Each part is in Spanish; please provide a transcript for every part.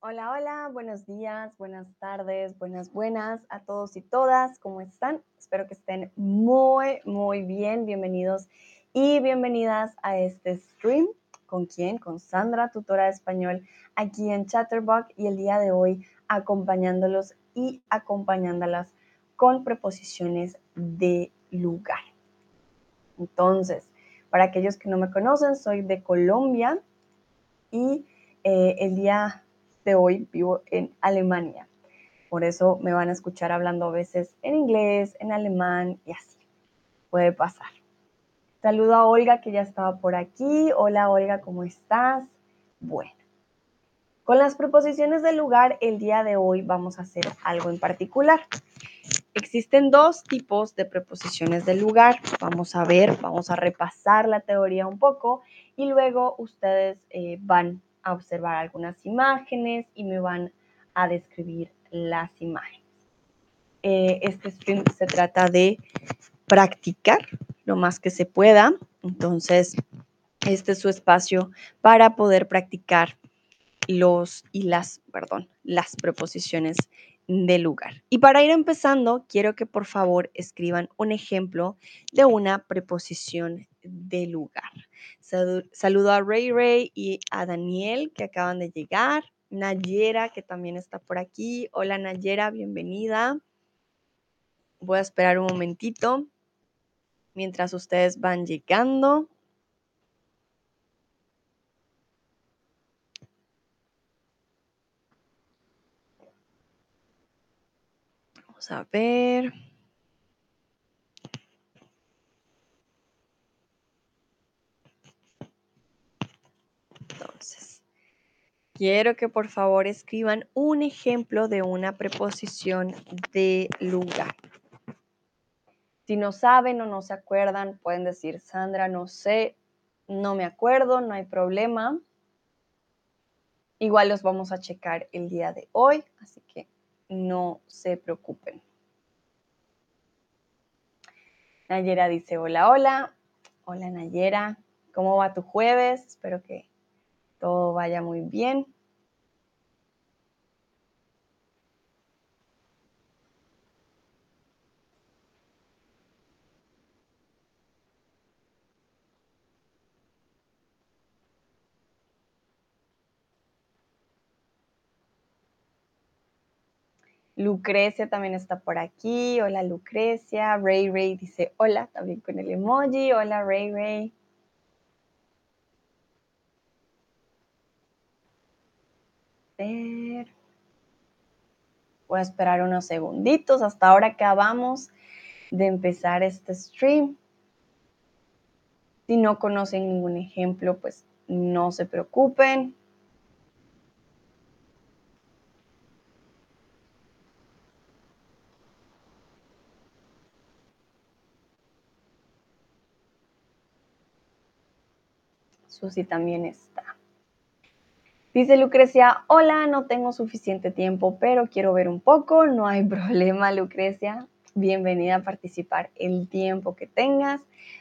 Hola, hola, buenos días, buenas tardes, buenas, buenas a todos y todas. ¿Cómo están? Espero que estén muy, muy bien. Bienvenidos y bienvenidas a este stream. ¿Con quién? Con Sandra, tutora de español, aquí en Chatterbox y el día de hoy acompañándolos y acompañándolas con preposiciones de lugar. Entonces, para aquellos que no me conocen, soy de Colombia y eh, el día hoy vivo en Alemania. Por eso me van a escuchar hablando a veces en inglés, en alemán y así. Puede pasar. Saludo a Olga que ya estaba por aquí. Hola Olga, ¿cómo estás? Bueno, con las preposiciones del lugar, el día de hoy vamos a hacer algo en particular. Existen dos tipos de preposiciones del lugar. Vamos a ver, vamos a repasar la teoría un poco y luego ustedes eh, van a observar algunas imágenes y me van a describir las imágenes. Eh, este stream se trata de practicar lo más que se pueda. Entonces, este es su espacio para poder practicar los y las, perdón, las preposiciones de lugar. Y para ir empezando, quiero que por favor escriban un ejemplo de una preposición de lugar. Saludo a Ray Ray y a Daniel que acaban de llegar. Nayera que también está por aquí. Hola Nayera, bienvenida. Voy a esperar un momentito mientras ustedes van llegando. Vamos a ver. Entonces, quiero que por favor escriban un ejemplo de una preposición de lugar. Si no saben o no se acuerdan, pueden decir, Sandra, no sé, no me acuerdo, no hay problema. Igual los vamos a checar el día de hoy, así que no se preocupen. Nayera dice, hola, hola. Hola Nayera, ¿cómo va tu jueves? Espero que todo vaya muy bien. Lucrecia también está por aquí. Hola Lucrecia. Ray Ray dice hola, también con el emoji. Hola Ray Ray. Voy a esperar unos segunditos. Hasta ahora acabamos de empezar este stream. Si no conocen ningún ejemplo, pues no se preocupen. Susi también está. Dice Lucrecia, hola, no tengo suficiente tiempo, pero quiero ver un poco. No hay problema, Lucrecia. Bienvenida a participar el tiempo que tengas.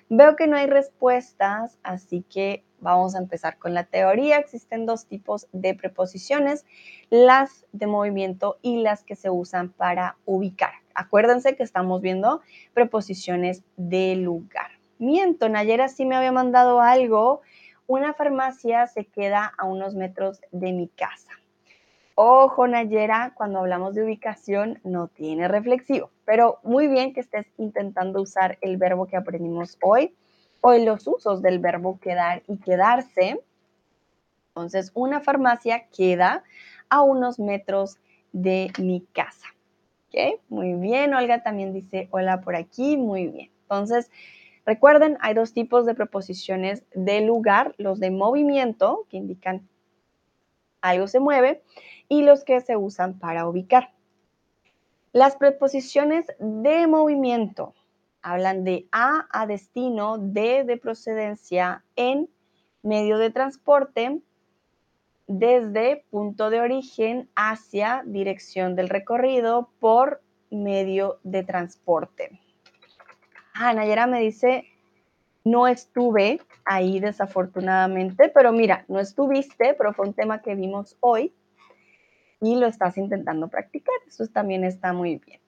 Veo que no hay respuestas, así que vamos a empezar con la teoría. Existen dos tipos de preposiciones, las de movimiento y las que se usan para ubicar. Acuérdense que estamos viendo preposiciones de lugar. Miento, Nayera sí me había mandado algo una farmacia se queda a unos metros de mi casa. Ojo, Nayera, cuando hablamos de ubicación no tiene reflexivo, pero muy bien que estés intentando usar el verbo que aprendimos hoy o los usos del verbo quedar y quedarse. Entonces, una farmacia queda a unos metros de mi casa. ¿Ok? Muy bien, Olga también dice hola por aquí, muy bien. Entonces, Recuerden, hay dos tipos de preposiciones de lugar, los de movimiento, que indican algo se mueve, y los que se usan para ubicar. Las preposiciones de movimiento hablan de A a destino, D de procedencia, en medio de transporte, desde punto de origen hacia dirección del recorrido por medio de transporte. Ah, Nayera me dice, no estuve ahí desafortunadamente, pero mira, no estuviste, pero fue un tema que vimos hoy. y lo estás intentando practicar. Eso también está muy bien.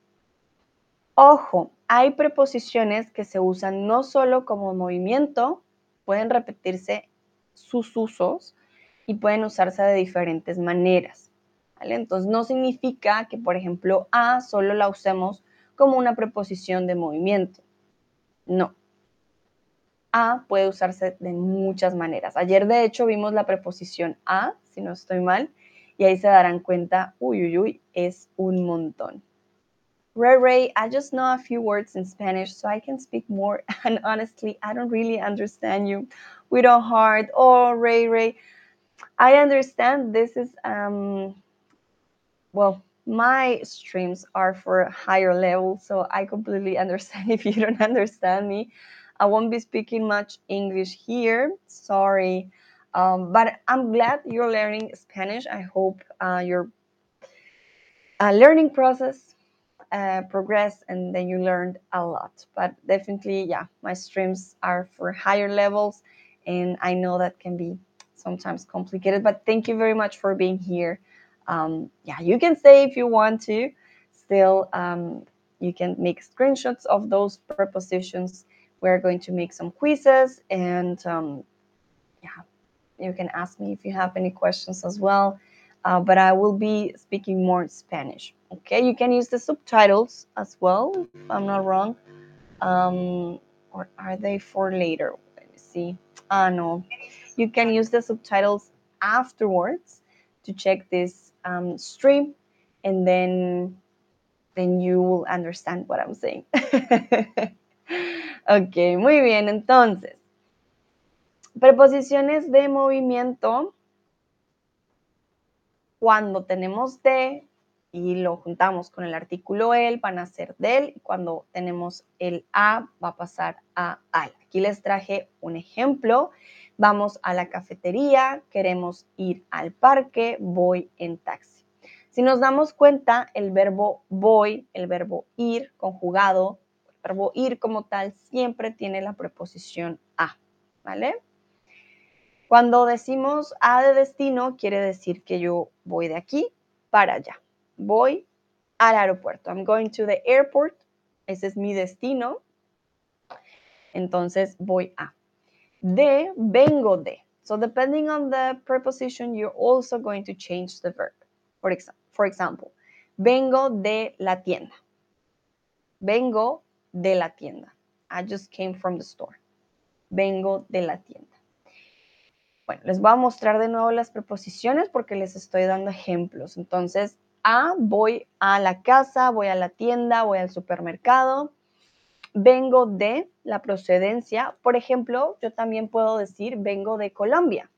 Ojo, hay preposiciones que se usan no solo como movimiento, pueden repetirse sus usos y pueden usarse de diferentes maneras. Entonces no significa que, por ejemplo, a solo la usemos como una preposición de movimiento. No. A puede usarse de muchas maneras. Ayer, de hecho, vimos la preposición a, si no estoy mal, y ahí se darán cuenta, uy, uy, uy, es un montón. Ray Ray, I just know a few words in Spanish, so I can speak more. And honestly, I don't really understand you. We don't hard. Oh, Ray Ray, I understand this is um well my streams are for higher level so i completely understand if you don't understand me i won't be speaking much english here sorry. Um, but i'm glad you're learning spanish. I hope uh, your uh, learning process uh, progress and then you learned a lot. But definitely yeah my streams are for higher levels and i know that can be sometimes complicated but thank you very much for being here um, yeah, you can say if you want to. Still, um, you can make screenshots of those prepositions. We're going to make some quizzes, and um, yeah, you can ask me if you have any questions as well. Uh, but I will be speaking more Spanish. Okay, you can use the subtitles as well, if I'm not wrong. Um, or are they for later? Let me see. Ah, no. You can use the subtitles afterwards to check this um, stream and then then you will understand what I'm saying. ok, muy bien, entonces. Preposiciones de movimiento. Cuando tenemos de y lo juntamos con el artículo el, van a ser del. Cuando tenemos el a, va a pasar a al. Aquí les traje un ejemplo vamos a la cafetería, queremos ir al parque, voy en taxi. Si nos damos cuenta, el verbo voy, el verbo ir conjugado, el verbo ir como tal, siempre tiene la preposición a, ¿vale? Cuando decimos a de destino, quiere decir que yo voy de aquí para allá. Voy al aeropuerto. I'm going to the airport. Ese es mi destino. Entonces voy a de, vengo de. So depending on the preposition, you're also going to change the verb. For, exa for example, vengo de la tienda. Vengo de la tienda. I just came from the store. Vengo de la tienda. Bueno, les voy a mostrar de nuevo las preposiciones porque les estoy dando ejemplos. Entonces, a, voy a la casa, voy a la tienda, voy al supermercado vengo de la procedencia. Por ejemplo, yo también puedo decir vengo de Colombia,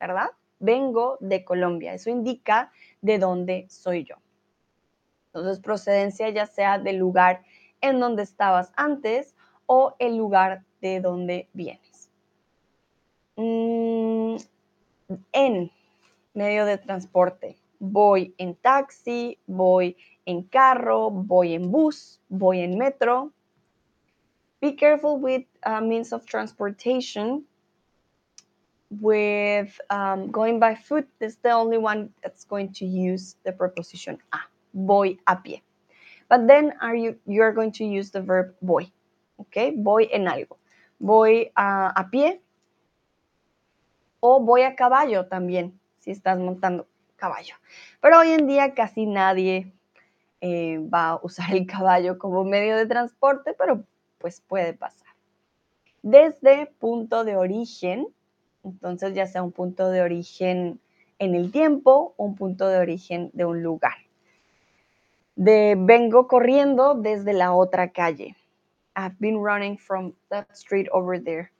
¿verdad? Vengo de Colombia. Eso indica de dónde soy yo. Entonces, procedencia ya sea del lugar en donde estabas antes o el lugar de donde vienes. Mm, en medio de transporte. Voy en taxi, voy en carro, voy en bus, voy en metro, be careful with uh, means of transportation. With um, going by foot, is the only one that's going to use the preposition a. Voy a pie. But then are you you're going to use the verb voy. Okay, voy en algo. Voy a, pie o voy a caballo también, si estás montando caballo. Pero hoy en día casi nadie eh, va a usar el caballo como medio de transporte, pero pues puede pasar. Desde punto de origen, entonces ya sea un punto de origen en el tiempo un punto de origen de un lugar. De vengo corriendo desde la otra calle. I've been running from that street over there.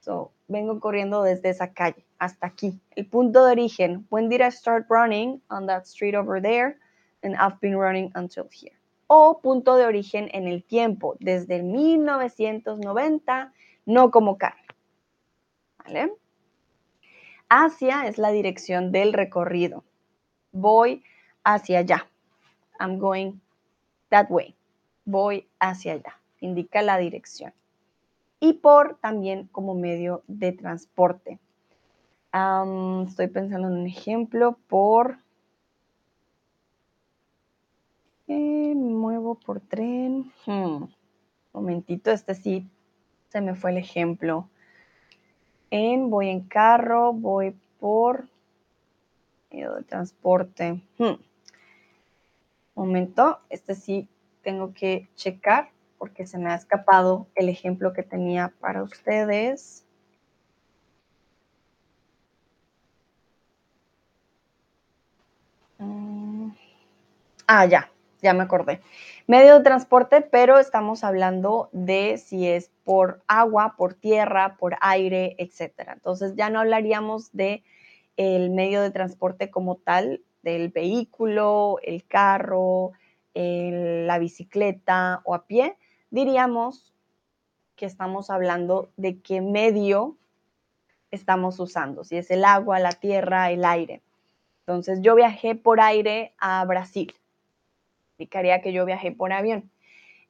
So, vengo corriendo desde esa calle hasta aquí. El punto de origen. When did I start running on that street over there? And I've been running until here o punto de origen en el tiempo, desde el 1990, no como carne. ¿Vale? Hacia es la dirección del recorrido. Voy hacia allá. I'm going that way. Voy hacia allá. Indica la dirección. Y por también como medio de transporte. estoy pensando en un ejemplo por muevo por tren. Hmm, Momentito, este sí se me fue el ejemplo. En, voy en carro, voy por medio de transporte. Hmm. Momento, este sí tengo que checar porque se me ha escapado el ejemplo que tenía para ustedes. Mm. Ah, ya, ya me acordé. Medio de transporte, pero estamos hablando de si es por agua, por tierra, por aire, etcétera. Entonces ya no hablaríamos de el medio de transporte como tal, del vehículo, el carro, la bicicleta o a pie, diríamos que estamos hablando de qué medio estamos usando, si es el agua, la tierra, el aire. Entonces yo viajé por aire a Brasil indicaría que yo viajé por avión.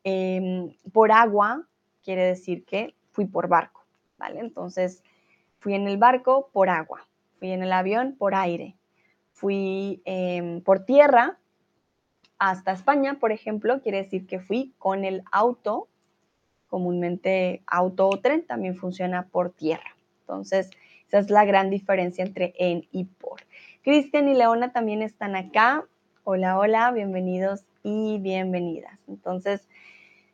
Em, por agua quiere decir que fui por barco, ¿vale? Entonces, fui en el barco por agua, fui en el avión por aire, fui em, por tierra hasta España, por ejemplo, quiere decir que fui con el auto, comúnmente auto o tren, también funciona por tierra. Entonces, esa es la gran diferencia entre en y por. Cristian y Leona también están acá. Hola, hola, bienvenidos y bienvenidas. Entonces,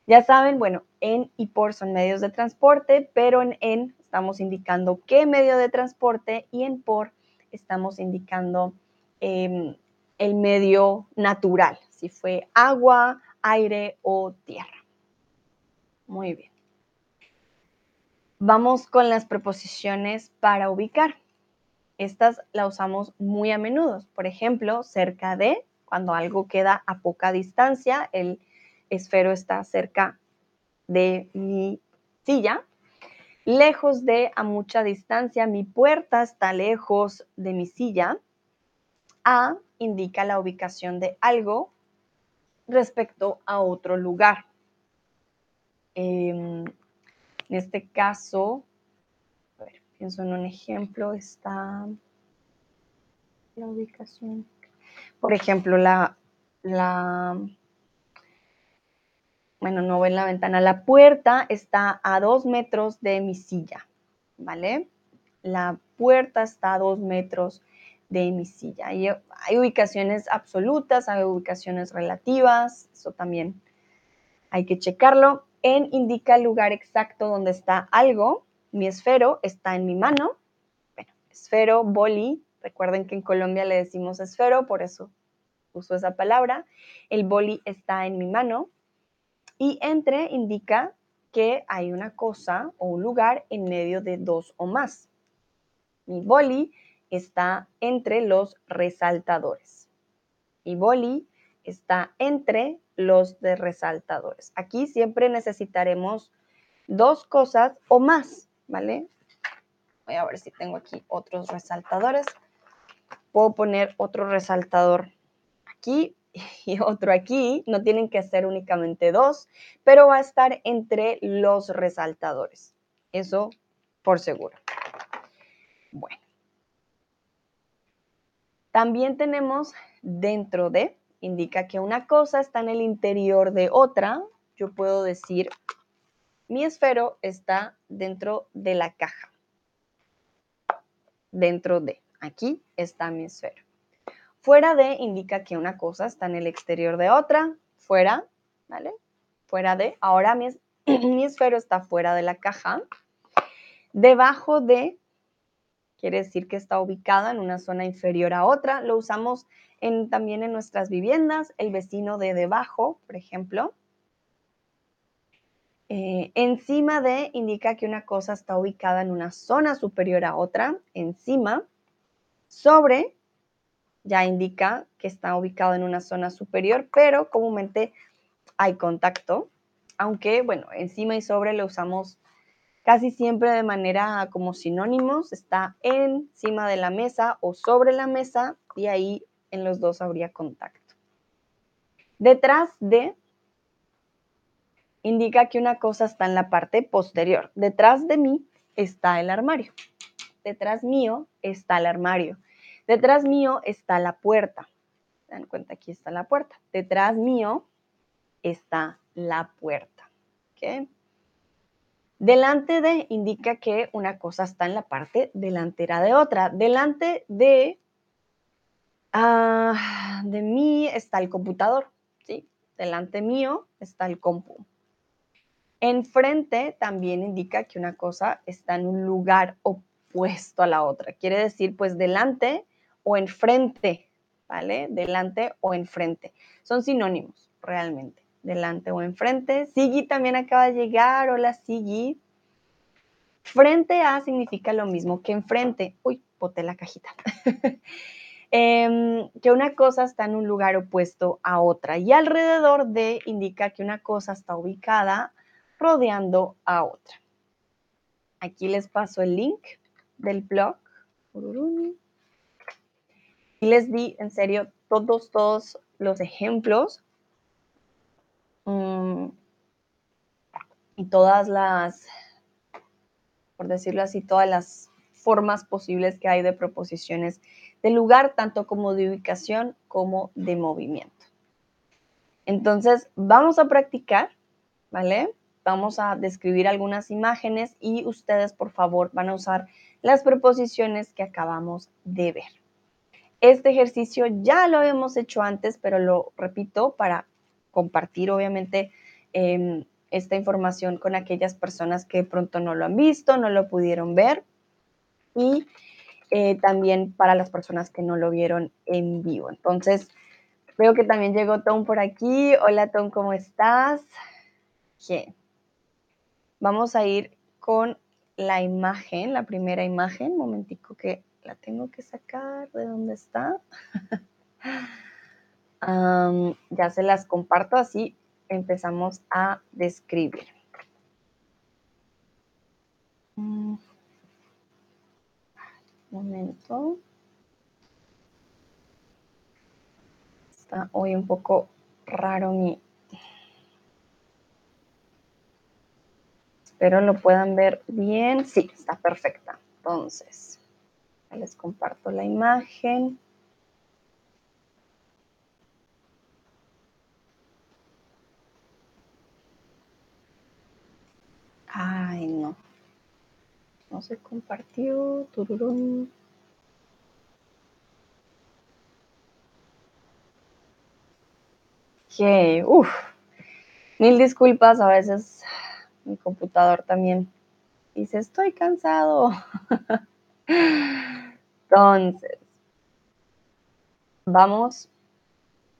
ya saben, bueno, en y por son medios de transporte, pero en en estamos indicando qué medio de transporte y en por estamos indicando em, el medio natural, si fue agua, aire o tierra. Muy bien. Vamos con las preposiciones para ubicar. Estas las usamos muy a menudo. Por ejemplo, cerca de, cuando algo queda a poca distancia, el esfero está cerca de mi silla. Lejos de, a mucha distancia, mi puerta está lejos de mi silla. A indica la ubicación de algo respecto a otro lugar. Em, en este caso, pienso en un ejemplo, está la ubicación por ejemplo, la, la, bueno, no ve la ventana, la puerta está a dos metros de mi silla, ¿vale? La puerta está a dos metros de mi silla. Hay ubicaciones absolutas, hay ubicaciones relativas, eso también hay que checarlo. En indica el lugar exacto donde está algo. Mi esfero está en mi mano. Bueno, esfero, boli, Recuerden que en Colombia le decimos esfero, por eso uso esa palabra. El boli está en mi mano. Y entre indica que hay una cosa o un lugar en medio de dos o más. Mi boli está entre los resaltadores. Mi boli está entre los de resaltadores. Aquí siempre necesitaremos dos cosas o más, ¿vale? Voy a ver si tengo aquí otros resaltadores puedo poner otro resaltador aquí y otro aquí. No tienen que ser únicamente dos, pero va a estar entre los resaltadores. Eso por seguro. Bueno. También tenemos dentro de, indica que una cosa está en el interior de otra. Yo puedo decir, mi esfero está dentro de la caja. Dentro de. Aquí está mi esfero. Fuera de indica que una cosa está en el exterior de otra. Fuera, ¿vale? Fuera de. Ahora mi, esfero está fuera de la caja. Debajo de quiere decir que está ubicada en una zona inferior a otra. Lo usamos también en nuestras viviendas, el vecino de debajo, por ejemplo. Eh, encima de indica que una cosa está ubicada en una zona superior a otra, encima. Sobre ya indica que está ubicado en una zona superior, pero comúnmente hay contacto, aunque bueno, encima y sobre lo usamos casi siempre de manera como sinónimos, está encima de la mesa o sobre la mesa y ahí en los dos habría contacto. Detrás de indica que una cosa está en la parte posterior. Detrás de mí está el armario. Detrás mío está el armario. Detrás mío está la puerta. se dan cuenta, aquí está la puerta. Detrás mío está la puerta. ¿ok? Delante de indica que una cosa está en la parte delantera de otra. Delante de, ah, de mí está el computador. ¿sí? Delante mío está el compu. Enfrente también indica que una cosa está en un lugar opuesto a la otra. Quiere decir, pues, delante o enfrente, ¿vale? Delante o enfrente. Son sinónimos, realmente. Delante o enfrente. Sigi también acaba de llegar. Hola, Sigi. Frente a significa lo mismo que enfrente. Uy, boté la cajita. Em, que una cosa está en un lugar opuesto a otra. Y alrededor de indica que una cosa está ubicada rodeando a otra. Aquí les paso el link del blog. Y les di en serio todos, todos los ejemplos mm, y todas las, por decirlo así, todas las formas posibles que hay de proposiciones de lugar, tanto como de ubicación como de movimiento. Entonces, vamos a practicar, ¿vale? vamos a describir algunas imágenes y ustedes, por favor, van a usar las preposiciones que acabamos de ver. Este ejercicio ya lo hemos hecho antes, pero lo repito para compartir, obviamente, em, esta información con aquellas personas que pronto no lo han visto, no lo pudieron ver y eh, también para las personas que no lo vieron en vivo. Entonces, veo que también llegó Tom por aquí. Hola Tom, ¿cómo estás? Bien. Vamos a ir con la imagen, la primera imagen. Momentico que la tengo que sacar de dónde está. ya se las comparto así empezamos a describir. Un momento. Está hoy un poco raro mi Espero lo puedan ver bien. Sí, está perfecta. Entonces, les comparto la imagen. Ay, no. No se compartió. Tururún. Ok, uff. Mil disculpas, a veces mi computador también dice, estoy cansado. Entonces, vamos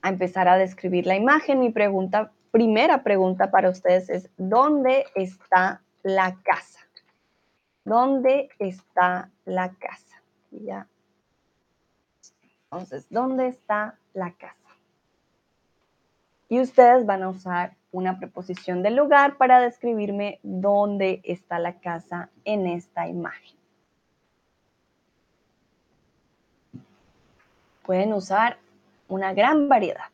a empezar a describir la imagen. Mi pregunta, primera pregunta para ustedes es, ¿dónde está la casa? ¿Dónde está la casa? ya. Entonces, ¿dónde está la casa? Y ustedes van a usar una preposición del lugar para describirme dónde está la casa en esta imagen. Pueden usar una gran variedad.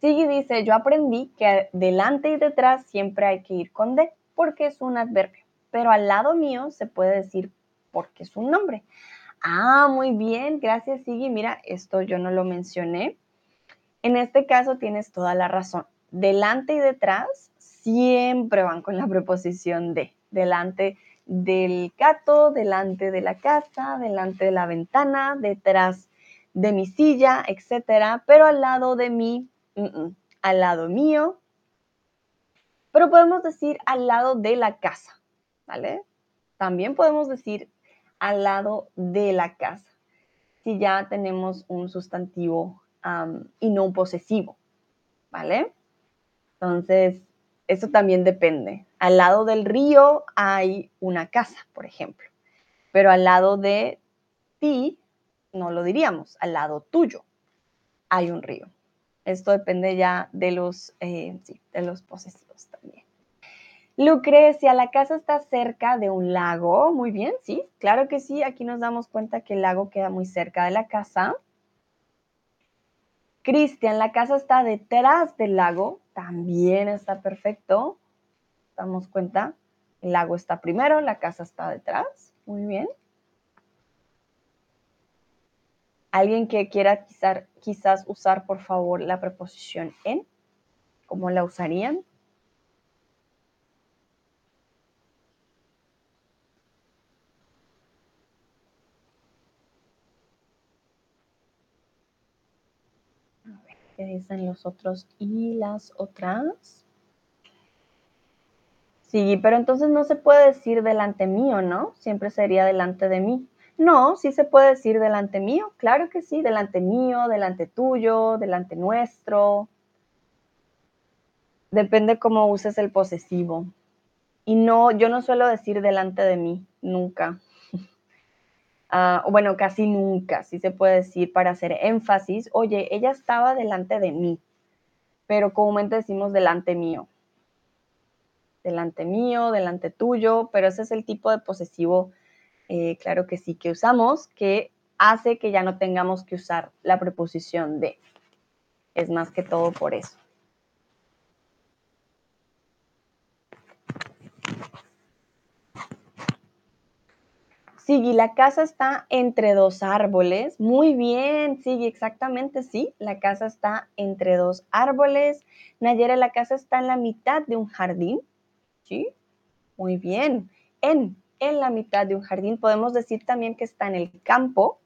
Sigue dice, yo aprendí que delante y detrás siempre hay que ir con de porque es un adverbio, pero al lado mío se puede decir porque es un nombre. Ah, muy bien, gracias Sigui. Mira, esto yo no lo mencioné. En este caso tienes toda la razón. Delante y detrás siempre van con la preposición de. Delante del gato, delante de la casa, delante de la ventana, detrás de mi silla, etcétera, pero al lado de mí, al lado mío. Pero podemos decir al lado de la casa, ¿vale? También podemos decir al lado de la casa, si ya tenemos un sustantivo y no un posesivo, ¿vale? Entonces, eso también depende. Al lado del río hay una casa, por ejemplo, pero al lado de ti no lo diríamos, al lado tuyo hay un río. Esto depende ya de los, eh, de los posesivos también. Lucrecia, la casa está cerca de un lago. Muy bien, sí, claro que sí. Aquí nos damos cuenta que el lago queda muy cerca de la casa. Cristian, la casa está detrás del lago. También está perfecto. Damos cuenta, el lago está primero, la casa está detrás. Muy bien. Alguien que quiera quizás, quizás usar, por favor, la preposición en, ¿cómo la usarían? ¿Qué dicen los otros y las otras? Sí, pero entonces no se puede decir delante mío, ¿no? Siempre sería delante de mí. No, sí se puede decir delante mío, claro que sí, delante mío, delante tuyo, delante nuestro. Depende cómo uses el posesivo. Y no, yo no suelo decir delante de mí, nunca. Ah, bueno, casi nunca, sí se puede decir para hacer énfasis, oye, ella estaba delante de mí, pero comúnmente decimos delante mío. Delante mío, delante tuyo, pero ese es el tipo de posesivo, eh, claro que sí, que usamos, que hace que ya no tengamos que usar la preposición de. Es más que todo por eso. Sigui, la casa está entre dos árboles. Muy bien, Sigui, exactamente, sí. La casa está entre dos árboles. Nayera, la casa está en la mitad de un jardín. Sí, muy bien. En, en la mitad de un jardín. Podemos decir también que está en el campo.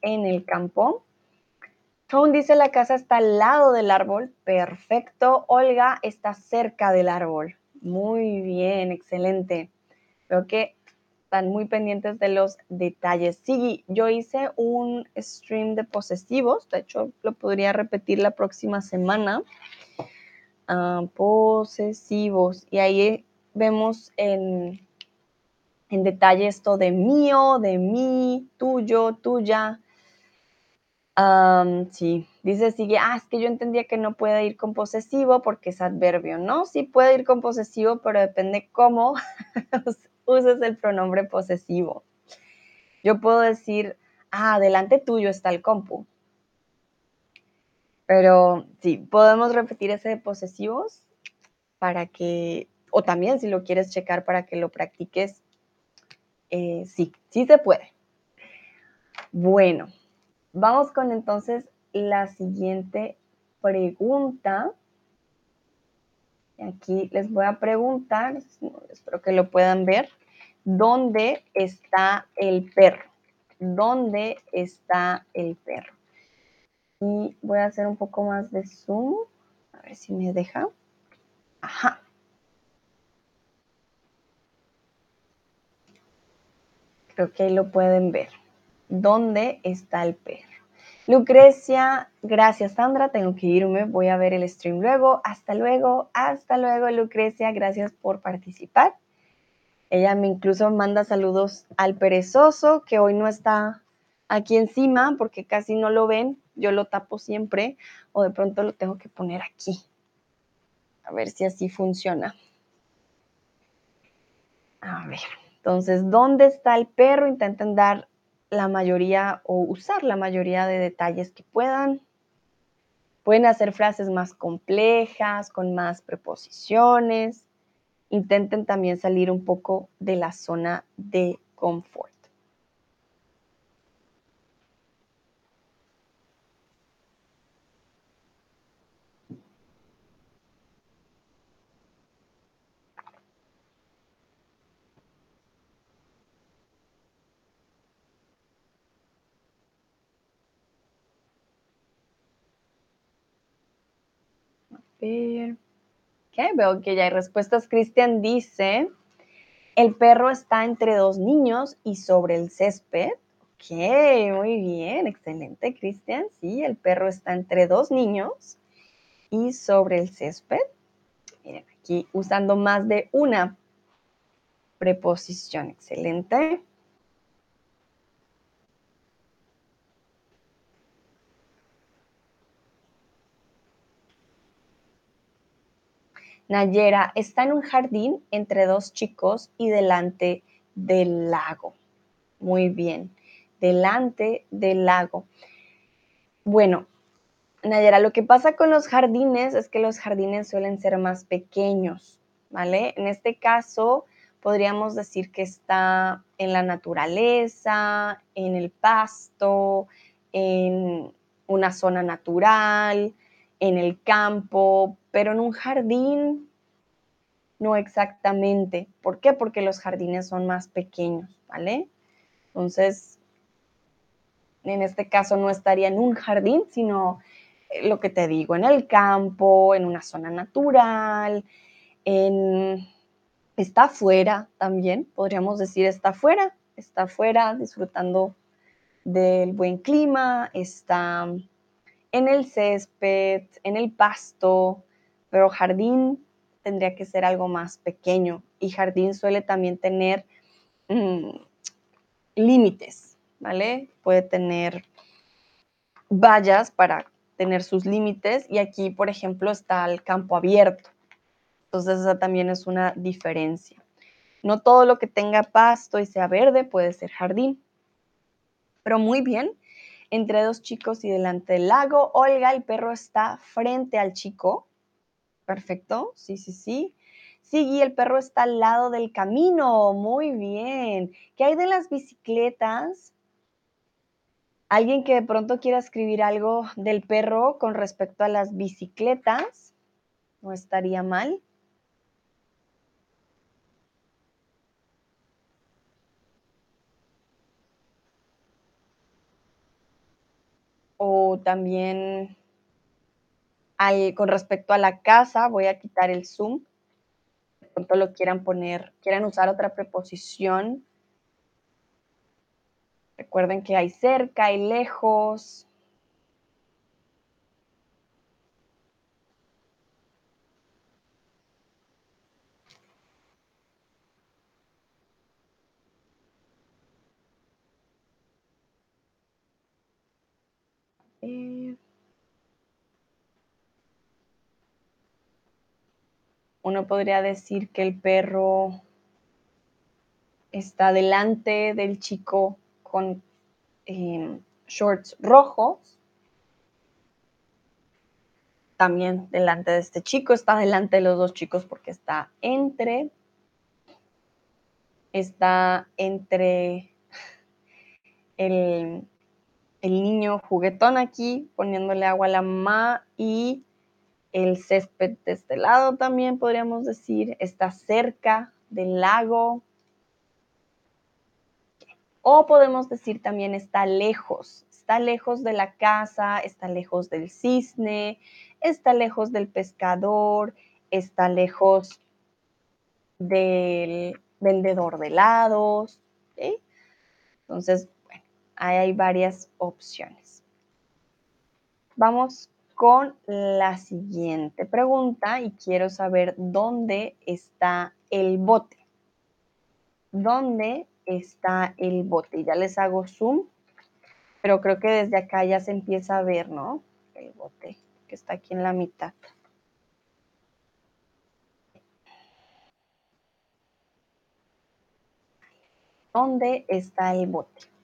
en el campo. Tone dice la casa está al lado del árbol. Perfecto. Olga está cerca del árbol. Muy bien, excelente. Veo que están muy pendientes de los detalles. Sí, yo hice un stream de posesivos, de hecho lo podría repetir la próxima semana. Ah, posesivos. Y ahí vemos en, en detalle esto de mío, de mí, tuyo, tuya sí, dice sigue, ah, es que yo entendía que no puede ir con posesivo porque es adverbio, ¿no? Sí puede ir con posesivo, pero depende cómo uses el pronombre posesivo. Yo puedo decir, ah, delante tuyo está el compu. Pero sí, podemos repetir ese de posesivos para que, o también si lo quieres checar para que lo practiques, eh, sí, sí se puede. Bueno, Vamos con entonces la siguiente pregunta. Aquí les voy a preguntar, espero que lo puedan ver, ¿dónde está el perro? ¿Dónde está el perro? Y voy a hacer un poco más de zoom, a ver si me deja. Ajá. Creo que ahí lo pueden ver. ¿Dónde está el perro? Lucrecia, gracias Sandra, tengo que irme, voy a ver el stream luego. Hasta luego, hasta luego Lucrecia, gracias por participar. Ella me incluso manda saludos al perezoso, que hoy no está aquí encima porque casi no lo ven, yo lo tapo siempre o de pronto lo tengo que poner aquí. A ver si así funciona. A ver, entonces, ¿dónde está el perro? Intenten dar la mayoría o usar la mayoría de detalles que puedan. Pueden hacer frases más complejas, con más preposiciones. Intenten también salir un poco de la zona de confort. Ver. veo que ya hay respuestas. Cristian dice, el perro está entre dos niños y sobre el césped. Ok, muy bien, excelente, Cristian. Sí, el perro está entre dos niños y sobre el césped. Miren, aquí usando más de una preposición. Excelente. Nayera está en un jardín entre dos chicos y delante del lago. Muy bien, delante del lago. Bueno, Nayera, lo que pasa con los jardines es que los jardines suelen ser más pequeños. ¿vale? En este caso, podríamos decir que está en la naturaleza, en el pasto, en una zona natural, en el campo, pero en un jardín no exactamente. ¿Por qué? Porque los jardines son más pequeños, ¿vale? Entonces, en este caso no estaría en un jardín, sino eh, lo que te digo, en el campo, en una zona natural, está afuera también, podríamos decir está afuera, está afuera disfrutando del buen clima, está en el césped, en el pasto, pero jardín tendría que ser algo más pequeño y jardín suele también tener mm, límites, ¿vale? Puede tener vallas para tener sus límites y aquí, por ejemplo, está el campo abierto. Entonces esa también es una diferencia. No todo lo que tenga pasto y sea verde puede ser jardín. Pero muy bien, entre dos chicos y delante del lago, Olga, el perro está frente al chico. Perfecto, sí, sí, sí. Sí, el perro está al lado del camino. Muy bien. ¿Qué hay de las bicicletas? ¿Alguien que de pronto quiera escribir algo del perro con respecto a las bicicletas? No estaría mal. O también con respecto a la casa, voy a quitar el zoom. De pronto lo quieran poner, quieran usar otra preposición Recuerden que hay cerca, hay lejos. Uno podría decir que el perro está delante del chico con em, shorts rojos. También delante de este chico, está delante de los dos chicos porque está entre, está entre el, el niño juguetón aquí, poniéndole agua a la mamá y el césped de este lado también podríamos decir, está cerca del lago, o podemos decir también está lejos, está lejos de la casa, está lejos del cisne, está lejos del pescador, está lejos del vendedor de helados. Entonces, ahí hay varias opciones. Vamos con la siguiente pregunta y quiero saber dónde está el bote. ¿Dónde está el bote. Ya les hago zoom, pero creo que desde acá ya se empieza a ver, ¿no? El bote que está aquí en la mitad. ¿Dónde está el bote?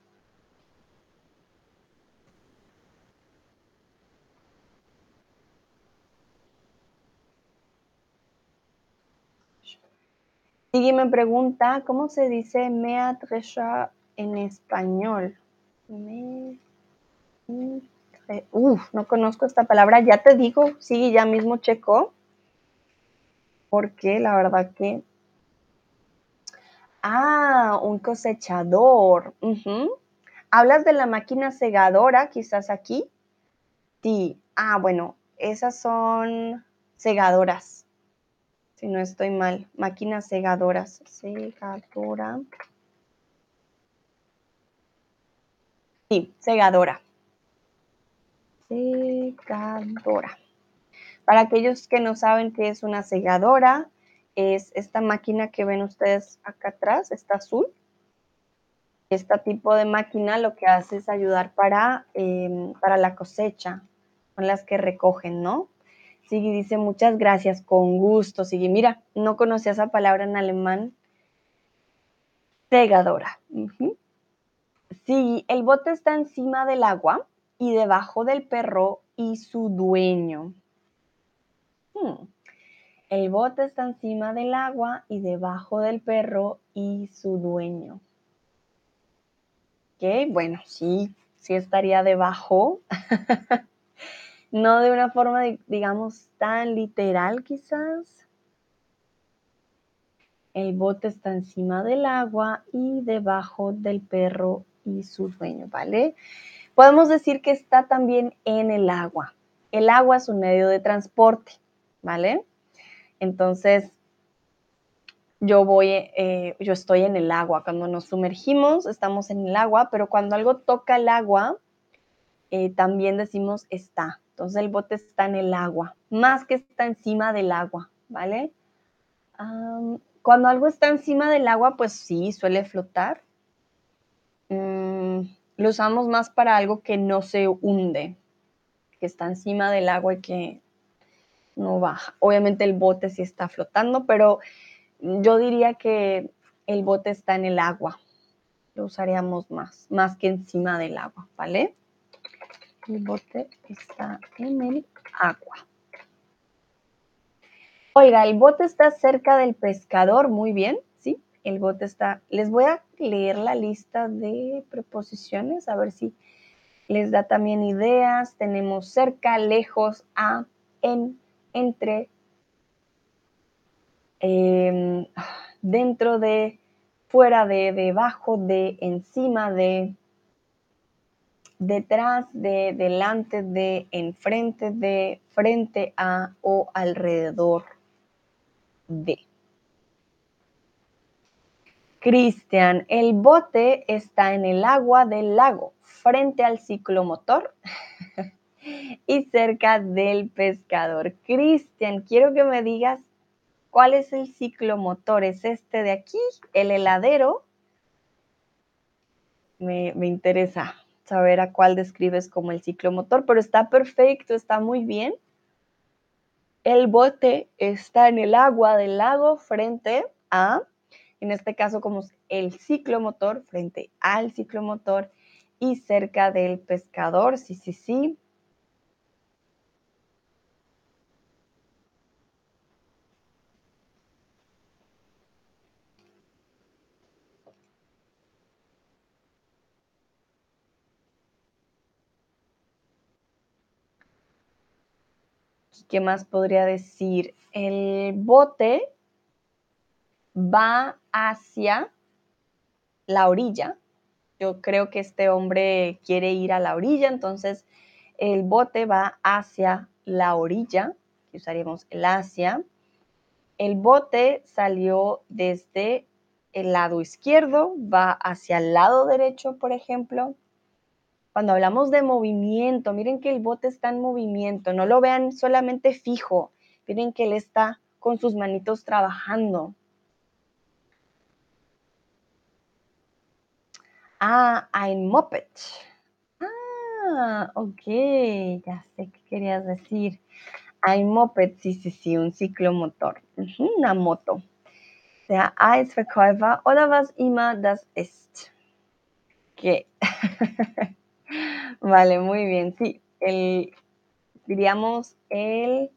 Sigui me pregunta, ¿cómo se dice me atrecha en español? Uf, no conozco esta palabra. Ya te digo, sí, ya mismo checo. Porque la verdad que... Ah, un cosechador. ¿Hablas de la máquina segadora quizás aquí? Sí. Ah, bueno, esas son segadoras si no estoy mal. Máquinas segadoras. Segadora. Sí, segadora. Segadora. Para aquellos que no saben qué es una segadora, es esta máquina que ven ustedes acá atrás, está azul. Este tipo de máquina lo que hace es ayudar para, em, para la cosecha, son las que recogen, ¿no? Sigui dice, muchas gracias, con gusto. Sigui, mira, no conocía esa palabra en alemán. Segadora. Sí, el bote está encima del agua y debajo del perro y su dueño. Hmm. El bote está encima del agua y debajo del perro y su dueño. Ok, bueno, sí, sí estaría debajo. no de una forma, digamos, tan literal quizás. El bote está encima del agua y debajo del perro y su dueño, ¿vale? Podemos decir que está también en el agua. El agua es un medio de transporte, ¿vale? Entonces, yo voy, eh, yo estoy en el agua. Cuando nos sumergimos, estamos en el agua, pero cuando algo toca el agua, eh, también decimos está. Entonces el bote está en el agua, más que está encima del agua, ¿vale? cuando algo está encima del agua, pues sí, suele flotar. Mm, lo usamos más para algo que no se hunde, que está encima del agua y que no baja. Obviamente el bote sí está flotando, pero yo diría que el bote está en el agua. Lo usaríamos más, más que encima del agua, ¿vale? El bote está en el agua. Oiga, el bote está cerca del pescador, muy bien, ¿sí? El bote está... Les voy a leer la lista de preposiciones, a ver si les da también ideas. Tenemos cerca, lejos, a, en, entre, em, dentro de, fuera de, debajo de, encima de, detrás de, delante de, enfrente de, frente a o alrededor de. Cristian, el bote está en el agua del lago, frente al ciclomotor. y cerca del pescador. Cristian, quiero que me digas cuál es el ciclomotor. ¿Es este de aquí, el heladero? Me, me interesa saber a cuál describes como el ciclomotor, pero está perfecto, está muy bien. El bote está en el agua del lago frente a, en este caso como el ciclomotor, frente al ciclomotor y cerca del pescador. Sí, sí, sí. ¿Qué más podría decir? El bote va hacia la orilla. Yo creo que este hombre quiere ir a la orilla, entonces el bote va hacia la orilla, que usaríamos el hacia. El bote salió desde el lado izquierdo, va hacia el lado derecho, por ejemplo. Cuando hablamos de movimiento, miren que el bote está en movimiento, no lo vean solamente fijo, miren que él está con sus manitos trabajando. Ah, ein Moped. Ah, ok, ya sé qué querías decir. Ein Moped, sí, sí, sí, un ciclomotor, una moto. Der Eisverkäufer oder was immer das ist. ¿Qué? Vale, muy bien. Sí, el, diríamos el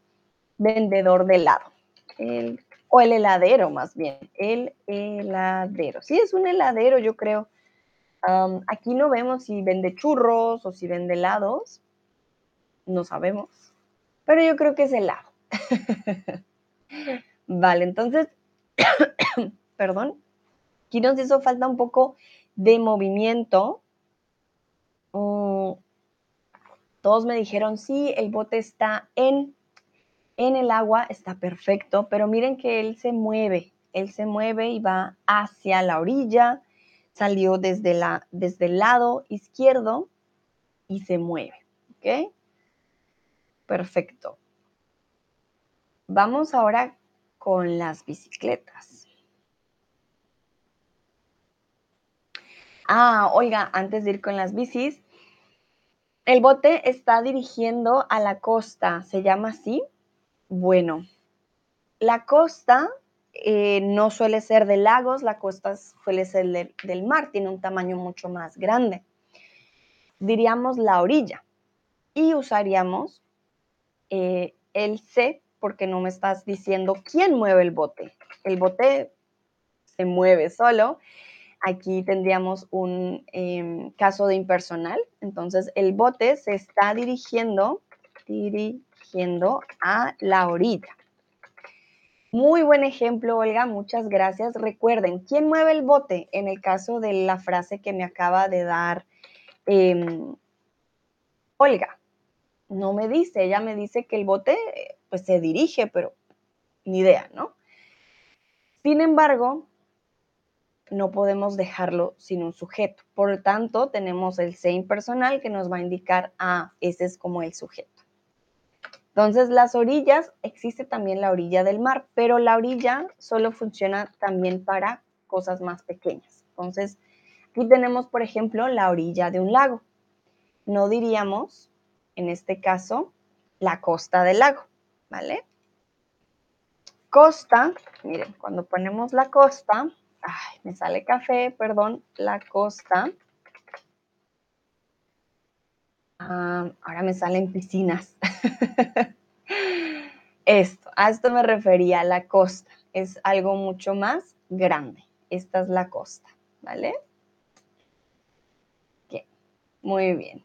vendedor de helado. o el heladero, más bien. El heladero. Sí, es un heladero, yo creo. aquí no vemos si vende churros o si vende helados. No sabemos. Pero yo creo que es helado. vale, entonces, perdón. Aquí nos hizo falta un poco de movimiento Mm, todos me dijeron, sí, el bote está en, en el agua, está perfecto, pero miren que él se mueve, él se mueve y va hacia la orilla, salió desde, la, desde el lado izquierdo y se mueve, ¿ok? Perfecto. Vamos ahora con las bicicletas. Ah, oiga, antes de ir con las bicis, el bote está dirigiendo a la costa, ¿se llama así? Bueno, la costa eh, no suele ser de lagos, la costa suele ser del mar, tiene un tamaño mucho más grande. Diríamos la orilla y usaríamos eh, el C porque no me estás diciendo quién mueve el bote. El bote se mueve solo. Aquí tendríamos un em, caso de impersonal. Entonces, el bote se está dirigiendo, a la orilla. Muy buen ejemplo, Olga, muchas gracias. Recuerden, ¿quién mueve el bote? En el caso de la frase que me acaba de dar em, Olga. No me dice, ella me dice que el bote pues se dirige, pero ni idea, ¿no? Sin embargo, no podemos dejarlo sin un sujeto. Por lo tanto, tenemos el se personal que nos va a indicar, ah, ese es como el sujeto. Entonces, las orillas, existe también la orilla del mar, pero la orilla solo funciona también para cosas más pequeñas. Entonces, aquí tenemos, por ejemplo, la orilla de un lago. No diríamos, en este caso, la costa del lago, ¿vale? Costa, miren, cuando ponemos la costa, ay, me sale café, perdón, la costa. Ah, ahora me salen piscinas. esto, a esto me refería, la costa. Es algo mucho más grande. Esta es la costa, ¿vale? Bien, muy bien.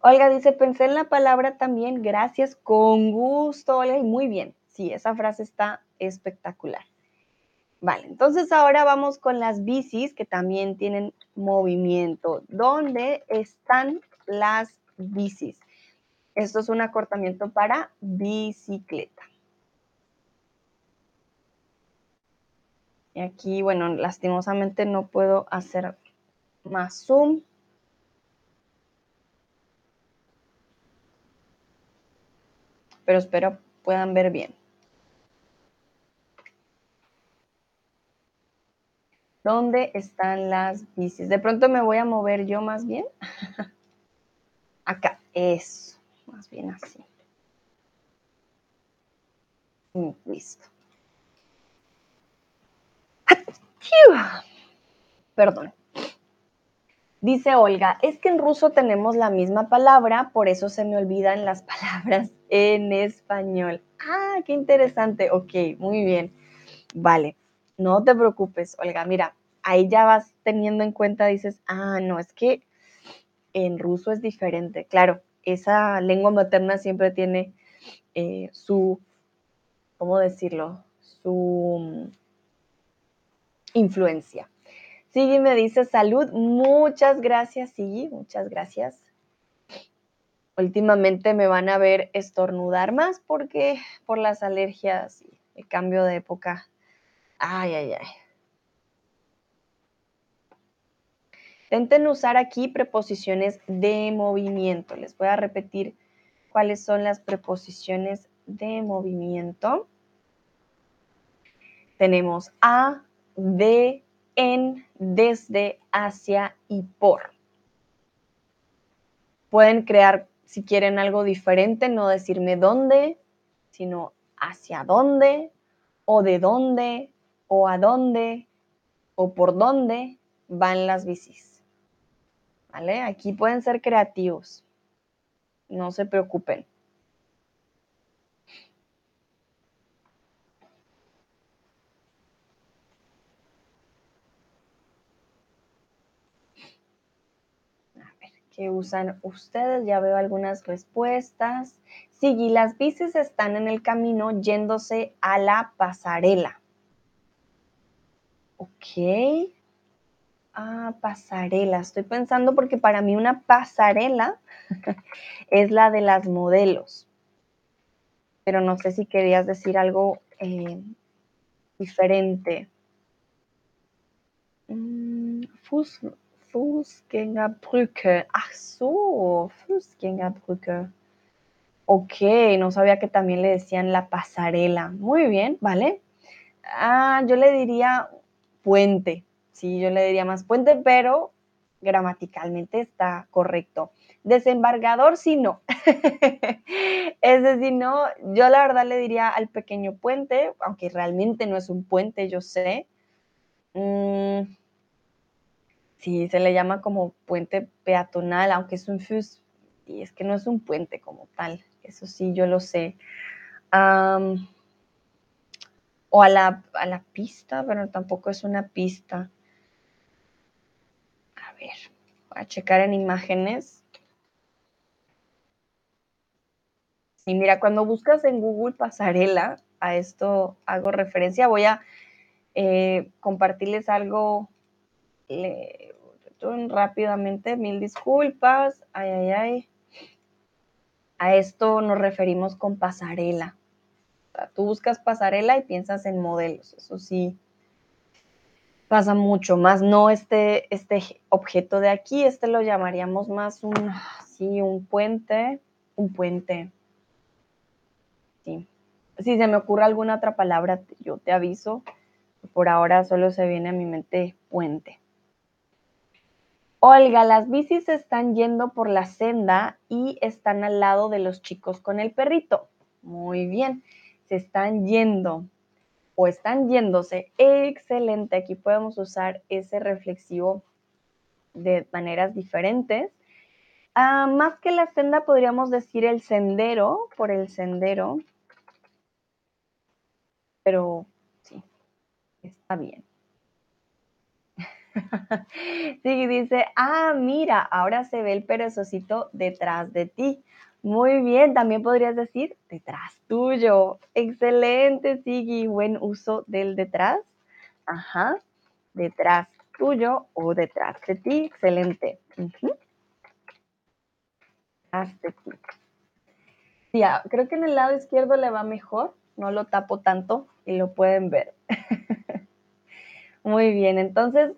Olga dice, pensé en la palabra también, gracias, con gusto, Olga, y muy bien. Sí, esa frase está espectacular. Vale, entonces ahora vamos con las bicis que también tienen movimiento. ¿Dónde están las bicis. Esto es un acortamiento para bicicleta. Y aquí, bueno, lastimosamente no puedo hacer más zoom. Pero espero puedan ver bien. ¿Dónde están las bicis? De pronto me voy a mover yo más bien. Acá, eso, más bien así. Mm, listo. Perdón. Dice Olga, es que en ruso tenemos la misma palabra, por eso se me olvidan las palabras en español. Ah, qué interesante. Ok, muy bien. Vale, no te preocupes, Olga. Mira, ahí ya vas teniendo en cuenta, dices, ah, no, es que en ruso es diferente. Claro, esa lengua materna siempre tiene eh, su, ¿cómo decirlo? Su mm, influencia. Sigui me dice salud. Muchas gracias, Sigui. Muchas gracias. Últimamente me van a ver estornudar más porque por las alergias y el cambio de época. Ay, ay, ay. Intenten usar aquí preposiciones de movimiento. Les voy a repetir cuáles son las preposiciones de movimiento. Tenemos a, de, en, desde, hacia y por. Pueden crear, si quieren, algo diferente, no decirme dónde, sino hacia dónde, o de dónde, o a dónde, o por dónde van las bicis. Aquí pueden ser creativos. No se preocupen. ¿qué usan ustedes? Ya veo algunas respuestas. Sí, las bicis están en el camino yéndose a la pasarela. Ok. Ah, pasarela. Estoy pensando porque para mí una pasarela es la de las modelos. Pero no sé si querías decir algo eh, diferente. Mm, Fuß, Fußgängerbrücke. Ach so, Fußgängerbrücke. Ok, no sabía que también le decían la pasarela. Muy bien, ¿vale? Ah, yo le diría puente. Sí, yo le diría más puente, pero gramaticalmente está correcto. Desembargador, sí, no. es decir, no, yo la verdad le diría al pequeño puente, aunque realmente no es un puente, yo sé. Mm, sí, se le llama como puente peatonal, aunque es un fus, y es que no es un puente como tal, eso sí, yo lo sé. o a la, a la pista, pero tampoco es una pista. Ver, voy a checar en imágenes. Y mira, cuando buscas en Google pasarela, a esto hago referencia, voy a eh, compartirles algo rápidamente, mil disculpas, ay, ay, ay. A esto nos referimos con pasarela. tú buscas pasarela y piensas en modelos, eso sí pasa mucho, más no este, este objeto de aquí, este lo llamaríamos más un, sí, un puente, un puente, si se me ocurre alguna otra palabra, yo te aviso. Por ahora solo se viene a mi mente puente. Olga, las bicis están yendo por la senda y están al lado de los chicos con el perrito. Muy bien, se están yendo o están yéndose. Excelente, aquí podemos usar ese reflexivo de maneras diferentes. Ah, más que la senda, podríamos decir el sendero, por el sendero pero sí, está bien. sí, dice, ah, mira, ahora se ve el perezosito detrás de ti. Muy bien, también podrías decir detrás tuyo. Excelente, Sigui, buen uso del detrás. Ajá, detrás tuyo o detrás de ti. Excelente. Detrás de ti. Sí, ah, creo que en el lado izquierdo le va mejor no lo tapo tanto y lo pueden ver. Muy bien, entonces,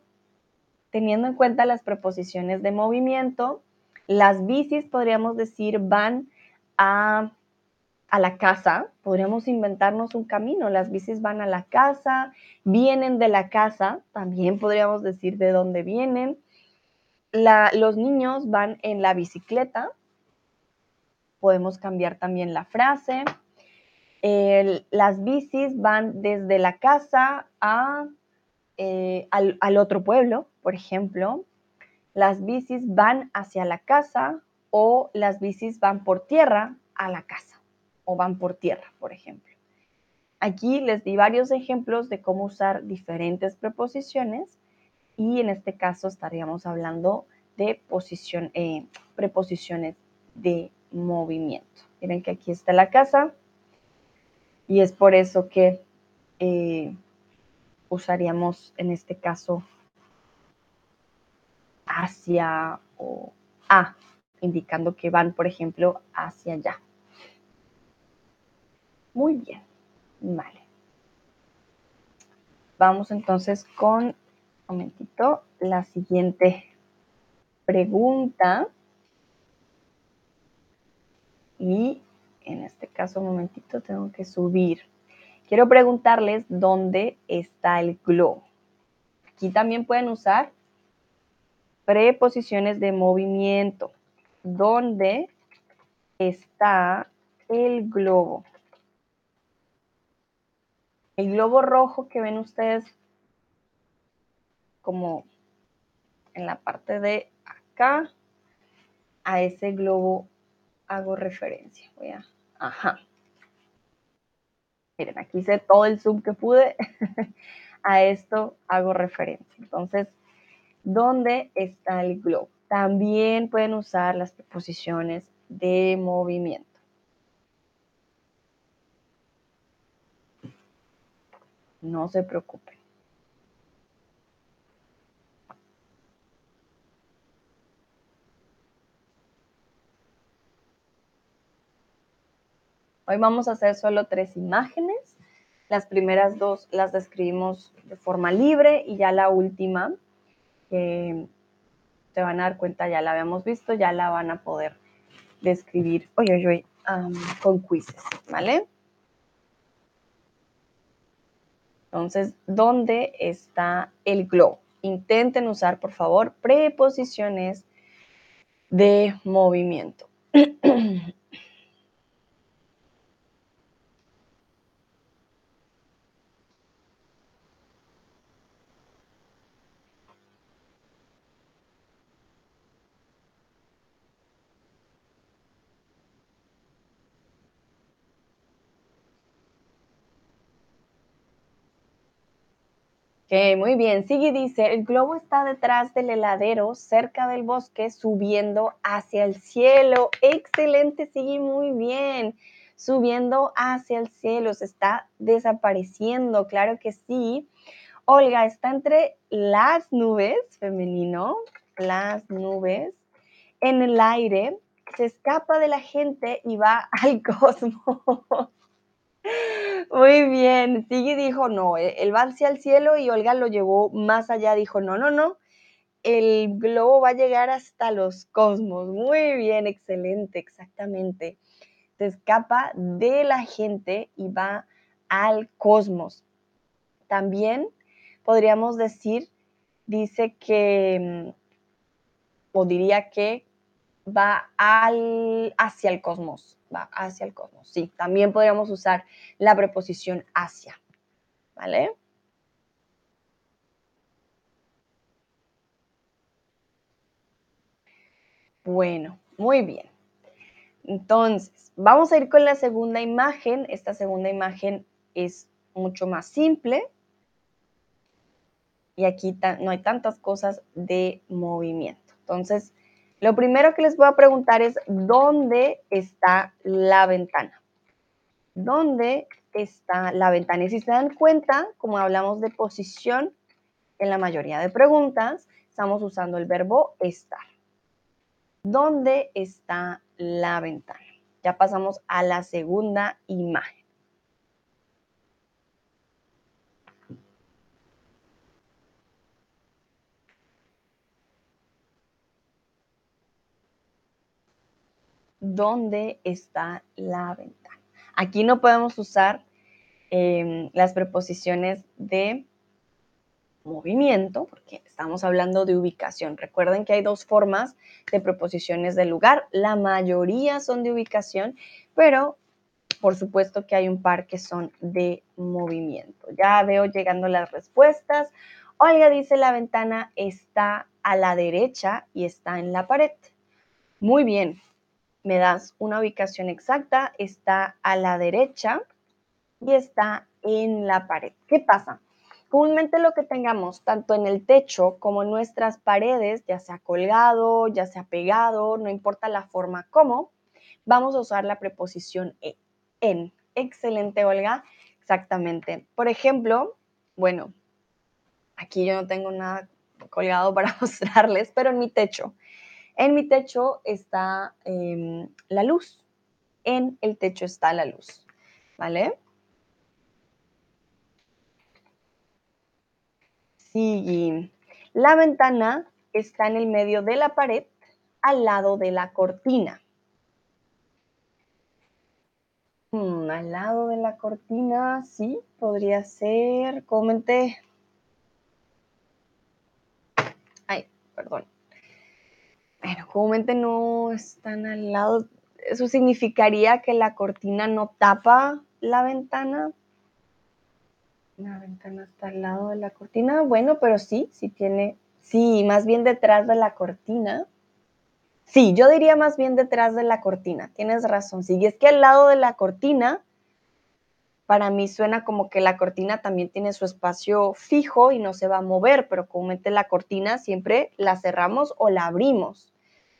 teniendo en cuenta las preposiciones de movimiento, las bicis podríamos decir van a, a, la casa, podríamos inventarnos un camino, las bicis van a la casa, vienen de la casa, también podríamos decir de dónde vienen. los niños van en la bicicleta, podemos cambiar también la frase. Las bicis van desde la casa a, eh, al, al otro pueblo, por ejemplo. Las bicis van hacia la casa o las bicis van por tierra a la casa o van por tierra, por ejemplo. Aquí les di varios ejemplos de cómo usar diferentes preposiciones y en este caso estaríamos hablando de posición, eh, preposiciones de movimiento. Miren que aquí está la casa, y es por eso que eh, usaríamos en este caso hacia o a, indicando que van, por ejemplo, hacia allá. Muy bien, vale. Vamos entonces con, un momentito, la siguiente pregunta. Y en este caso, un momentito, tengo que subir. Quiero preguntarles dónde está el globo. Aquí también pueden usar preposiciones de movimiento. ¿Dónde está el globo? El globo rojo que ven ustedes como en la parte de acá, a ese globo hago referencia. Voy a Ajá. Miren, aquí hice todo el zoom que pude. A esto hago referencia. Entonces, ¿dónde está el globo? También pueden usar las preposiciones de movimiento. No se preocupen. Hoy vamos a hacer solo tres imágenes. Las primeras dos las describimos de forma libre y ya la última, que te van a dar cuenta, ya la habíamos visto, ya la van a poder describir oye, oye, con quizzes, ¿vale? Entonces, ¿dónde está el globo? Intenten usar, por favor, preposiciones de movimiento. Ok, muy bien. Sigue dice, el globo está detrás del heladero, cerca del bosque, subiendo hacia el cielo. Excelente, sigue muy bien. Subiendo hacia el cielo, se está desapareciendo, claro que sí. Olga, está entre las nubes, femenino, las nubes, en el aire, se escapa de la gente y va al cosmos. Muy bien, Sigui dijo no, e, él va hacia el cielo y Olga lo llevó más allá, dijo no, no, no, el globo va a llegar hasta los cosmos. Muy bien, excelente, exactamente. Se escapa de la gente y va al cosmos. También podríamos decir, dice que, mm, o diría que va al, hacia el cosmos va hacia el cosmos. Sí, también podríamos usar la preposición hacia, ¿vale? Bueno, muy bien. Entonces, vamos a ir con la segunda imagen. Esta segunda imagen es mucho más simple. Y aquí no hay tantas cosas de movimiento. Entonces, lo primero que les voy a preguntar es, ¿dónde está la ventana? ¿Dónde está la ventana? Y si se dan cuenta, como hablamos de posición, en la mayoría de preguntas estamos usando el verbo estar. ¿Dónde está la ventana? Ya pasamos a la segunda imagen. Dónde está la ventana. Aquí no podemos usar em, las preposiciones de movimiento, porque estamos hablando de ubicación. Recuerden que hay dos formas de preposiciones de lugar. La mayoría son de ubicación, pero por supuesto que hay un par que son de movimiento. Ya veo llegando las respuestas. Olga dice la ventana está a la derecha y está en la pared. Muy bien, me das una ubicación exacta, está a la derecha y está en la pared. ¿Qué pasa? Comúnmente lo que tengamos tanto en el techo como en nuestras paredes, ya sea colgado, ya sea pegado, no importa la forma como, vamos a usar la preposición e, en. Excelente, Olga. Exactamente. Por ejemplo, bueno, aquí yo no tengo nada colgado para mostrarles, pero en mi techo en mi techo está em, la luz. En el techo está la luz. ¿Vale? Sí. La ventana está en el medio de la pared, al lado de la cortina. Hmm, al lado de la cortina, sí, podría ser. Comenté. Ay, perdón. Pero comúnmente no están al lado. Eso significaría que la cortina no tapa la ventana. La ventana está al lado de la cortina. Bueno, pero sí, sí tiene. Sí, más bien detrás de la cortina. Sí, yo diría más bien detrás de la cortina. Tienes razón. Sí, y es que al lado de la cortina, para mí suena como que la cortina también tiene su espacio fijo y no se va a mover, pero comúnmente la cortina siempre la cerramos o la abrimos.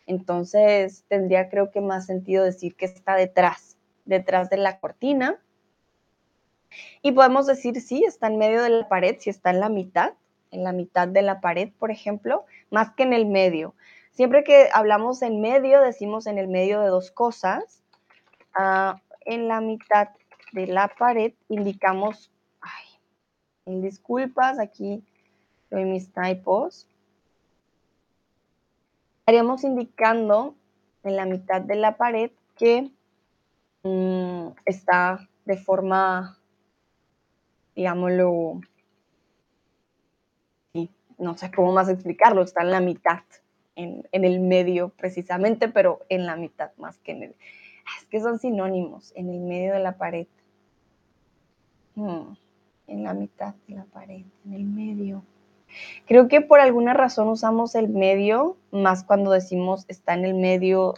Entonces tendría creo que más sentido decir que está detrás, detrás de la cortina. Y podemos decir, sí, está en medio de la pared, si está en la mitad, en la mitad de la pared, por ejemplo, más que en el medio. Siempre que hablamos en medio, decimos en el medio de dos cosas. Ah, en la mitad de la pared indicamos, ay, disculpas, aquí doy mis typos estaríamos indicando en la mitad de la pared que mm, está de forma, digámoslo, no sé cómo más explicarlo, está en la mitad, en, el medio precisamente, pero en la mitad más que en el... Es que son sinónimos, en el medio de la pared. Hmm, en la mitad de la pared, en el medio. Creo que por alguna razón usamos el medio más cuando decimos está en el medio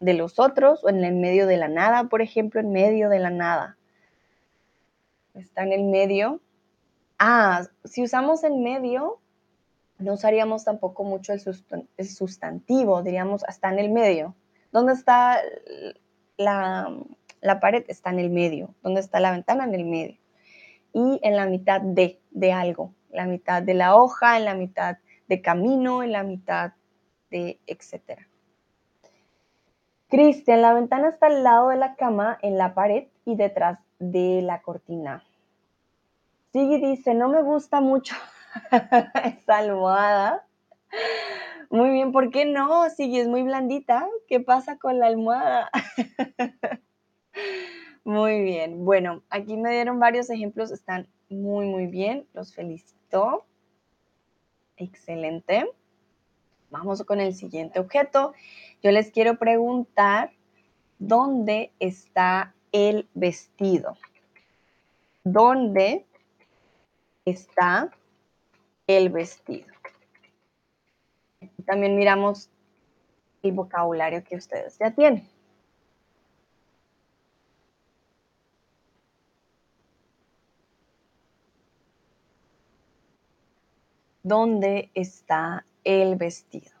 de los otros o en el medio de la nada, por ejemplo, en medio de la nada. Está en el medio Ah, si usamos en medio, no usaríamos tampoco mucho el, sustantivo, diríamos hasta en el medio. ¿Dónde está la, la, pared? Está en el medio. ¿Dónde está la ventana? En el medio. Y en la mitad de, de algo. La mitad de la hoja, en la mitad de camino, en la mitad de etcétera. Cristian, la ventana está al lado de la cama, en la pared y detrás de la cortina. Sigui dice, no me gusta mucho esa almohada. Muy bien, ¿por qué no? Sigui es muy blandita. ¿Qué pasa con la almohada? muy bien. Bueno, aquí me dieron varios ejemplos, están muy, muy bien. Los felicito. Excelente. Vamos con el siguiente objeto. Yo les quiero preguntar, ¿dónde está el vestido? ¿Dónde está el vestido? También miramos el vocabulario que ustedes ya tienen. ¿Dónde está el vestido.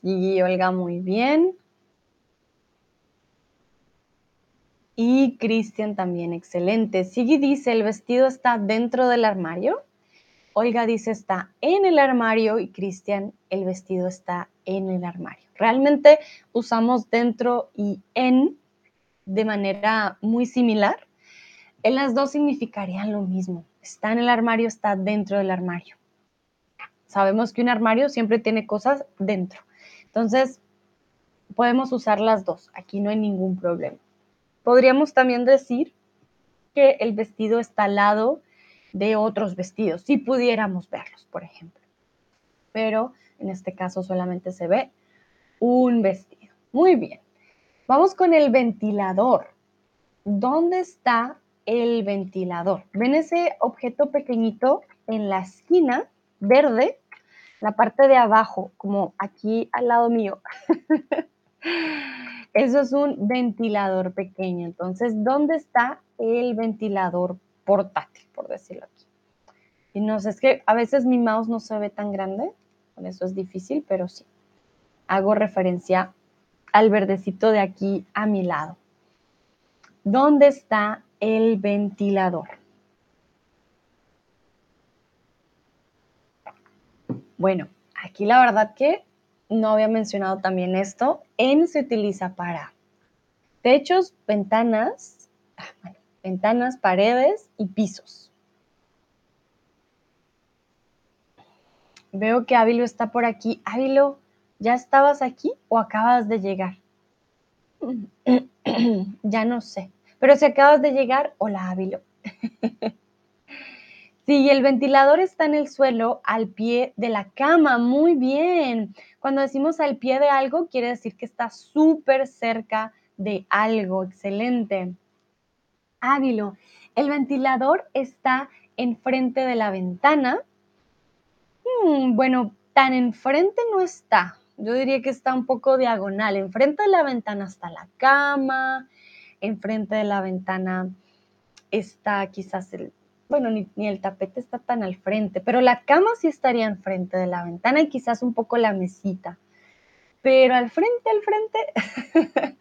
Sí, Olga, muy bien. Y Cristian también, excelente. Sigui dice, ¿el vestido está dentro del armario? Olga dice está en el armario y Cristian, el vestido está en el armario. Realmente usamos dentro y en de manera muy similar. En las dos significarían lo mismo. Está en el armario, está dentro del armario. Sabemos que un armario siempre tiene cosas dentro. Entonces, podemos usar las dos. Aquí no hay ningún problema. Podríamos también decir que el vestido está al lado de otros vestidos, si pudiéramos verlos, por ejemplo. Pero en este caso solamente se ve un vestido. Muy bien. Vamos con el ventilador. ¿Dónde está el ventilador? ¿Ven ese objeto pequeñito en la esquina verde? La parte de abajo, como aquí al lado mío. Eso es un ventilador pequeño. Entonces, ¿dónde está el ventilador portátil, por decirlo aquí. Y no sé, es que a veces mi mouse no se ve tan grande, con eso es difícil, pero sí. Hago referencia al verdecito de aquí a mi lado. ¿Dónde está el ventilador? Bueno, aquí la verdad que no había mencionado también esto. En se utiliza para techos, ventanas, ah, ventanas, paredes y pisos. Veo que Ávilo está por aquí. Ávilo, ¿ya estabas aquí o acabas de llegar? ya no sé. Pero si acabas de llegar, hola Ávilo. sí, el ventilador está en el suelo al pie de la cama. Muy bien. Cuando decimos al pie de algo, quiere decir que está súper cerca de algo. Excelente. Ávilo, el ventilador está enfrente de la ventana. Hmm, bueno, tan enfrente no está. Yo diría que está un poco diagonal. Enfrente de la ventana está la cama. Enfrente de la ventana está quizás el, bueno, ni, ni, el tapete está tan al frente, pero la cama sí estaría enfrente de la ventana y quizás un poco la mesita. Pero al frente, al frente,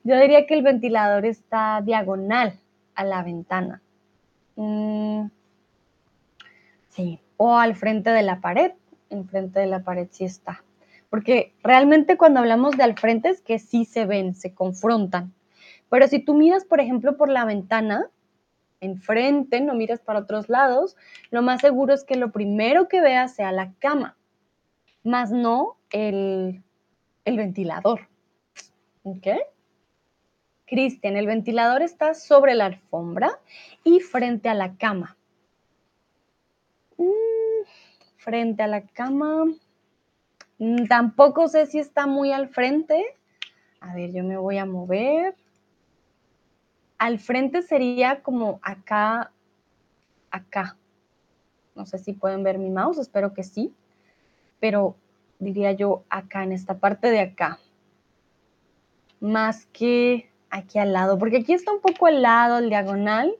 yo diría que el ventilador está diagonal a la ventana. Mm, sí, o al frente de la pared. Enfrente de la pared sí está. Porque realmente cuando hablamos de al frente es que sí se ven, se confrontan. Pero si tú miras, por ejemplo, por la ventana, enfrente, no miras para otros lados, lo más seguro es que lo primero que veas sea la cama, más no el, el ventilador. ¿Ok? Cristian, el ventilador está sobre la alfombra y frente a la cama. Mm, frente a la cama. Mm, tampoco sé si está muy al frente. A ver, yo me voy a mover. Al frente sería como acá, acá. No sé si pueden ver mi mouse, espero que sí, pero diría yo acá, en esta parte de acá, más que aquí al lado, porque aquí está un poco al lado, el diagonal.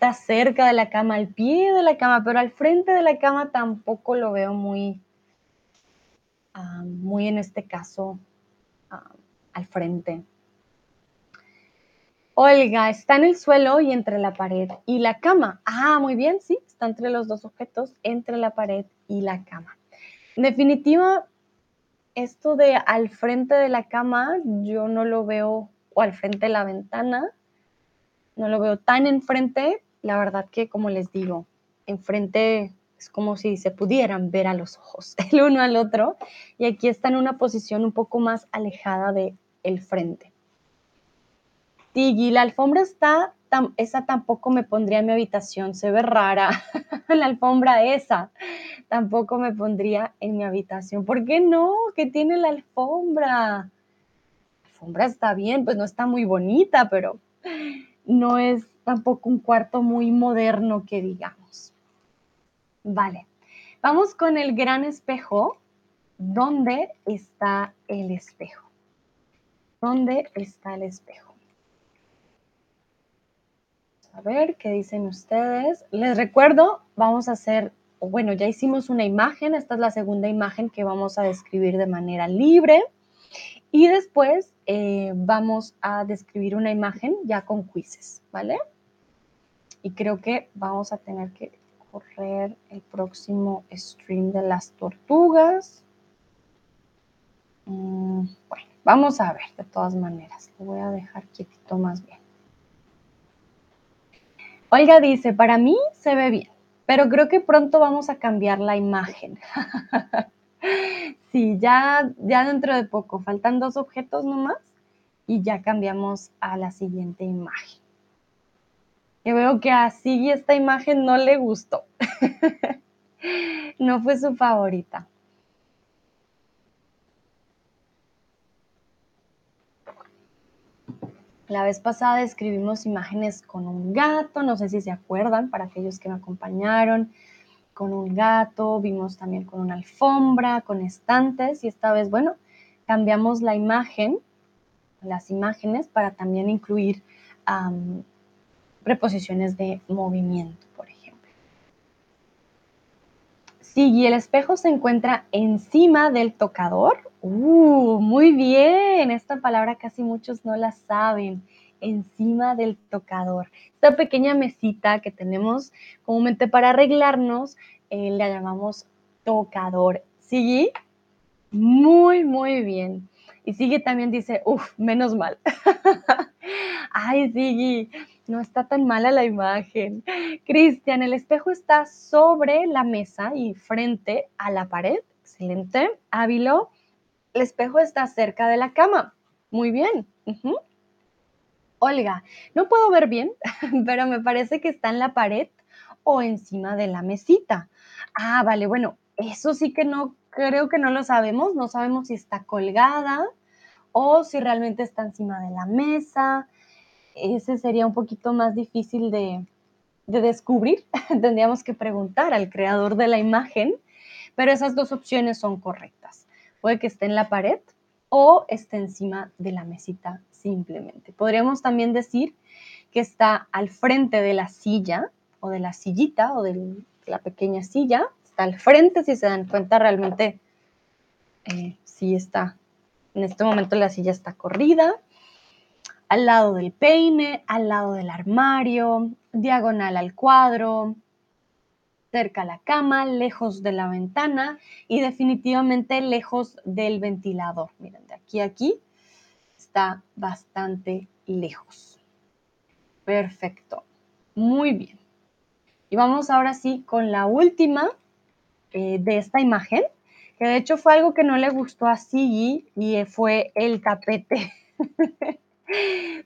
Está cerca de la cama, al pie de la cama, pero al frente de la cama tampoco lo veo muy, muy en este caso, al frente. Olga, está en el suelo y entre la pared y la cama. Ah, muy bien, sí, está entre los dos objetos, entre la pared y la cama. En definitiva, esto de al frente de la cama, yo no lo veo, o al frente de la ventana, no lo veo tan enfrente. La verdad que, como les digo, enfrente es como si se pudieran ver a los ojos el uno al otro. Y aquí está en una posición un poco más alejada de el frente. Tiggy, la alfombra está, esa tampoco me pondría en mi habitación, se ve rara. la alfombra esa tampoco me pondría en mi habitación. ¿Por qué no? ¿Qué tiene la alfombra? La alfombra está bien, pues no está muy bonita, pero no es tampoco un cuarto muy moderno que digamos. Vale, vamos con el gran espejo. ¿Dónde está el espejo? ¿Dónde está el espejo? A ver, ¿qué dicen ustedes? Les recuerdo, vamos a hacer, bueno, ya hicimos una imagen, esta es la segunda imagen que vamos a describir de manera libre. Y después eh, vamos a describir una imagen ya con quizzes, ¿vale? Y creo que vamos a tener que correr el próximo stream de las tortugas. Mm, bueno, vamos a ver de todas maneras. Lo voy a dejar quietito más bien. Olga dice, para mí se ve bien, pero creo que pronto vamos a cambiar la imagen. sí, ya, ya dentro de poco, faltan dos objetos nomás y ya cambiamos a la siguiente imagen. Yo veo que a Sigui esta imagen no le gustó. no fue su favorita. La vez pasada escribimos imágenes con un gato, no sé si se acuerdan, para aquellos que me acompañaron, con un gato, vimos también con una alfombra, con estantes y esta vez, bueno, cambiamos la imagen, las imágenes para también incluir preposiciones de movimiento, por ejemplo. Sí, y el espejo se encuentra encima del tocador Uh, muy bien. Esta palabra casi muchos no la saben. Encima del tocador. Esta pequeña mesita que tenemos comúnmente para arreglarnos, eh, la llamamos tocador. ¿Sigue? Muy, muy bien. Y Sigue también dice, uff, menos mal. Ay, Sigue, no está tan mala la imagen. Cristian, el espejo está sobre la mesa y frente a la pared. Excelente. Ávilo, el espejo está cerca de la cama. Muy bien. Olga, no puedo ver bien, pero me parece que está en la pared o encima de la mesita. Ah, vale, bueno, eso sí que no, creo que no lo sabemos. No sabemos si está colgada o si realmente está encima de la mesa. Ese sería un poquito más difícil de, de descubrir. Tendríamos que preguntar al creador de la imagen, pero esas dos opciones son correctas. Puede que esté en la pared o esté encima de la mesita simplemente. Podríamos también decir que está al frente de la silla o de la sillita o de la pequeña silla. Está al frente, si se dan cuenta, realmente eh, sí está. En este momento la silla está corrida. Al lado del peine, al lado del armario, diagonal al cuadro, cerca a la cama, lejos de la ventana y definitivamente lejos del ventilador. Miren, de aquí a aquí está bastante lejos. Perfecto. Muy bien. Y vamos ahora sí con la última eh, de esta imagen, que de hecho fue algo que no le gustó a Sigi y fue el tapete.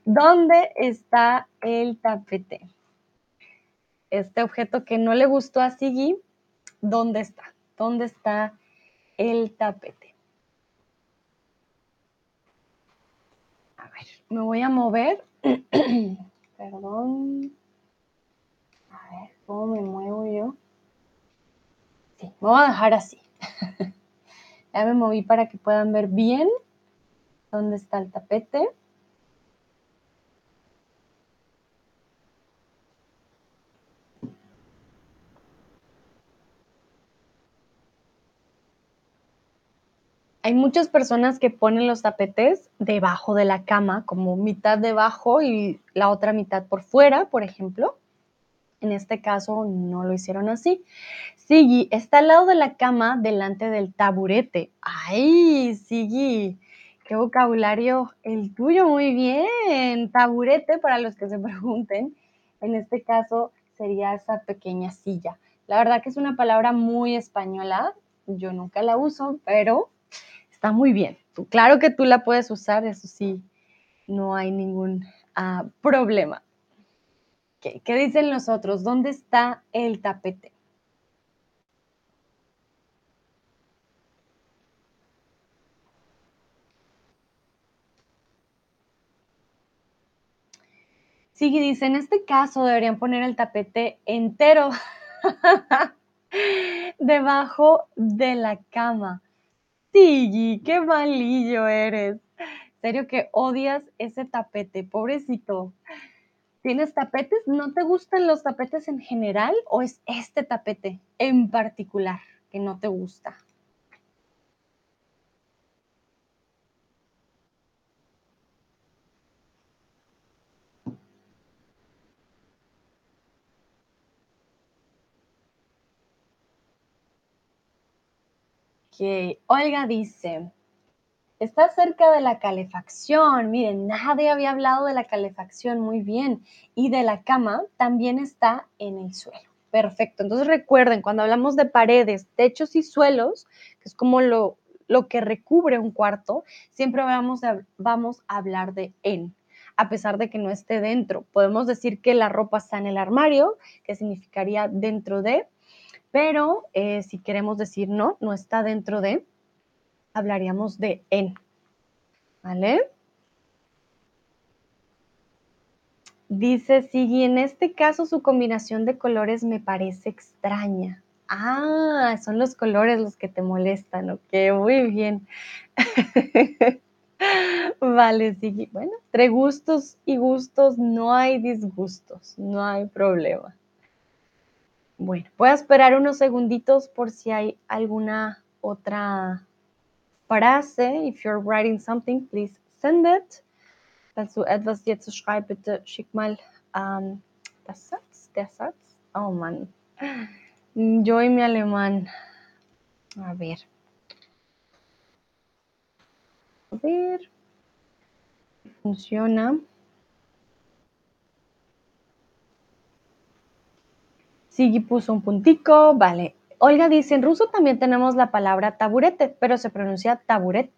¿Dónde está el tapete? este objeto que no le gustó a Sigui, ¿dónde está? ¿Dónde está el tapete? me voy a mover. Perdón. A ver, ¿cómo me muevo yo? Sí, me voy a dejar así. ya me moví para que puedan ver bien dónde está el tapete. Hay muchas personas que ponen los tapetes debajo de la cama, como mitad debajo y la otra mitad por fuera, por ejemplo. En este caso no lo hicieron así. Sigi está al lado de la cama delante del taburete. ¡Ay, Sigi! ¡Qué vocabulario el tuyo! Muy bien. Taburete, para los que se pregunten, en este caso sería esa pequeña silla. La verdad que es una palabra muy española. Yo nunca la uso, pero está muy bien. Claro que tú la puedes usar, eso sí, no hay ningún uh, problema. ¿Qué, ¿Qué dicen los otros? ¿Dónde está el tapete? Sigui dice, en este caso deberían poner el tapete entero debajo de la cama. Sigui, qué malillo eres. serio que odias ese tapete, pobrecito. ¿Tienes tapetes? ¿No te gustan los tapetes en general o es este tapete en particular que no te gusta? Olga dice, está cerca de la calefacción. Miren, nadie había hablado de la calefacción muy bien. Y de la cama también está en el suelo. Perfecto. Entonces recuerden, cuando hablamos de paredes, techos y suelos, que es como lo, lo que recubre un cuarto, siempre vamos vamos a hablar de en, a pesar de que no esté dentro. Podemos decir que la ropa está en el armario, que significaría dentro de, pero eh, si queremos decir no, no está dentro de, hablaríamos de en. ¿Vale? Dice Sigui, en este caso su combinación de colores me parece extraña. Ah, son los colores los que te molestan, ok, muy bien. vale, Sigui. Bueno, entre gustos y gustos no hay disgustos, no hay problema. Bueno, voy a esperar unos segunditos por si hay alguna otra frase. If you're writing something, please send it. Falls du etwas jetzt schreibst, bitte schick mal ähm, das Satz, der Satz. Oh Mann. Yo y mi alemán. A ver. A ver. Funciona. Sigui puso un puntico, vale. Olga dice, en ruso también tenemos la palabra taburete, pero se pronuncia taburet.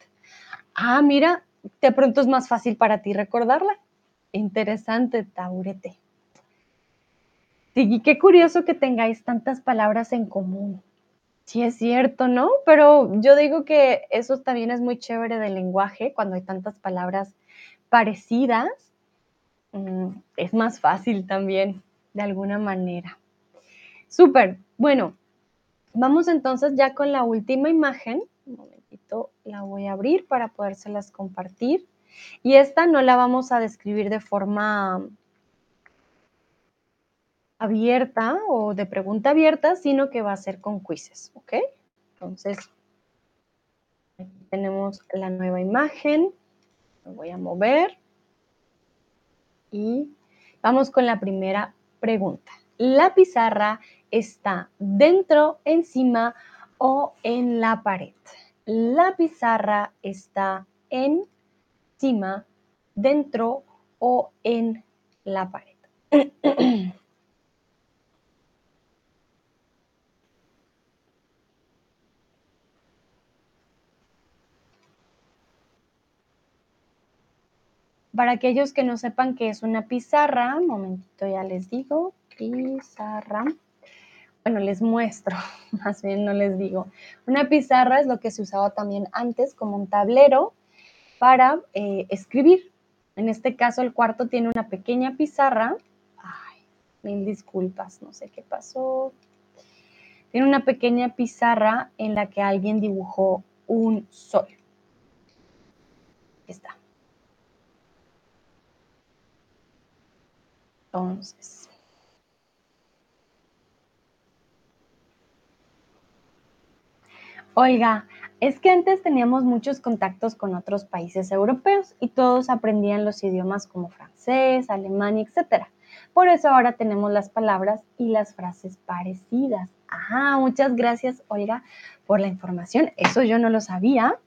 Ah, mira, de pronto es más fácil para ti recordarla. Interesante, taburete. Sigui, qué curioso que tengáis tantas palabras en común. Sí, es cierto, ¿no? Pero yo digo que eso también es muy chévere del lenguaje, cuando hay tantas palabras parecidas, mm, es más fácil también, de alguna manera. Súper. Bueno, vamos entonces ya con la última imagen. Un momentito, la voy a abrir para podérselas compartir. Y esta no la vamos a describir de forma abierta o de pregunta abierta, sino que va a ser con quizzes, ¿ok? Entonces, aquí tenemos la nueva imagen. Lo voy a mover. Y vamos con la primera pregunta. La pizarra está dentro, encima o en la pared. La pizarra está encima, dentro o en la pared. Para aquellos que no sepan qué es una pizarra, un momentito ya les digo, pizarra bueno, les muestro, más bien no les digo. Una pizarra es lo que se usaba también antes como un tablero para eh, escribir. En este caso, el cuarto tiene una pequeña pizarra. Ay, Mil disculpas, no sé qué pasó. Tiene una pequeña pizarra en la que alguien dibujó un sol. Está. Entonces. Oiga, es que antes teníamos muchos contactos con otros países europeos y todos aprendían los idiomas como francés, alemán, etc. Por eso ahora tenemos las palabras y las frases parecidas. Ajá, muchas gracias, Olga, por la información. Eso yo no lo sabía.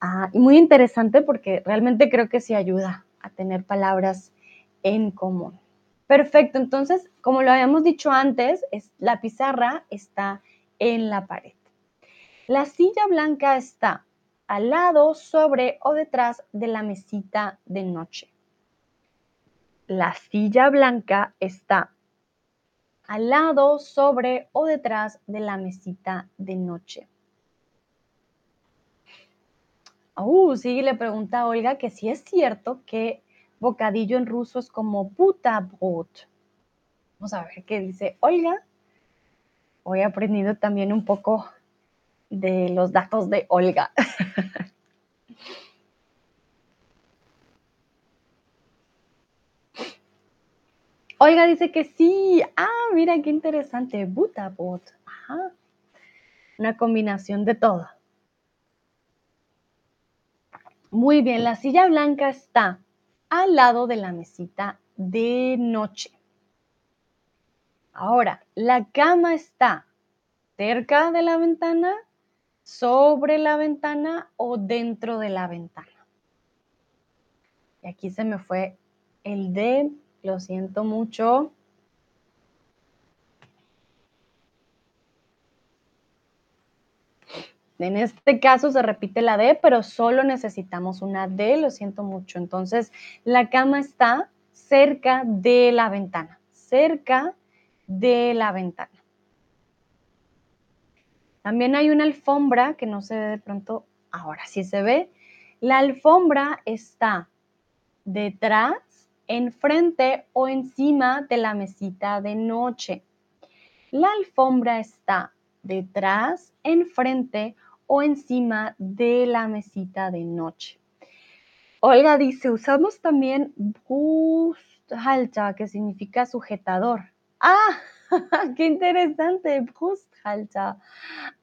Ah, y muy interesante porque realmente creo que sí ayuda a tener palabras en común. Perfecto, entonces, como lo habíamos dicho antes, es, la pizarra está en la pared. La silla blanca está al lado, sobre o detrás de la mesita de noche. La silla blanca está al lado, sobre o detrás de la mesita de noche. Uh, sí, le pregunta Olga que si es cierto que bocadillo en ruso es como butabrot. Vamos a ver qué dice Olga. Hoy he aprendido también un poco de los datos de Olga. Olga dice que sí. Ah, mira qué interesante. Butabot. Ajá. Una combinación de todo. Muy bien, la silla blanca está al lado de la mesita de noche. Ahora, la cama está cerca de la ventana, sobre la ventana o dentro de la ventana. Y aquí se me fue el de lo siento mucho. En este caso se repite la D, pero solo necesitamos una D, lo siento mucho. Entonces, la cama está cerca de la ventana, cerca de la ventana. También hay una alfombra que no se ve de pronto, ahora sí se ve. La alfombra está detrás enfrente o encima de la mesita de noche. La alfombra está detrás, enfrente o encima de la mesita de noche. Olga dice, usamos también Brusthalter, que significa sujetador. Ah, qué interesante, Brusthalter.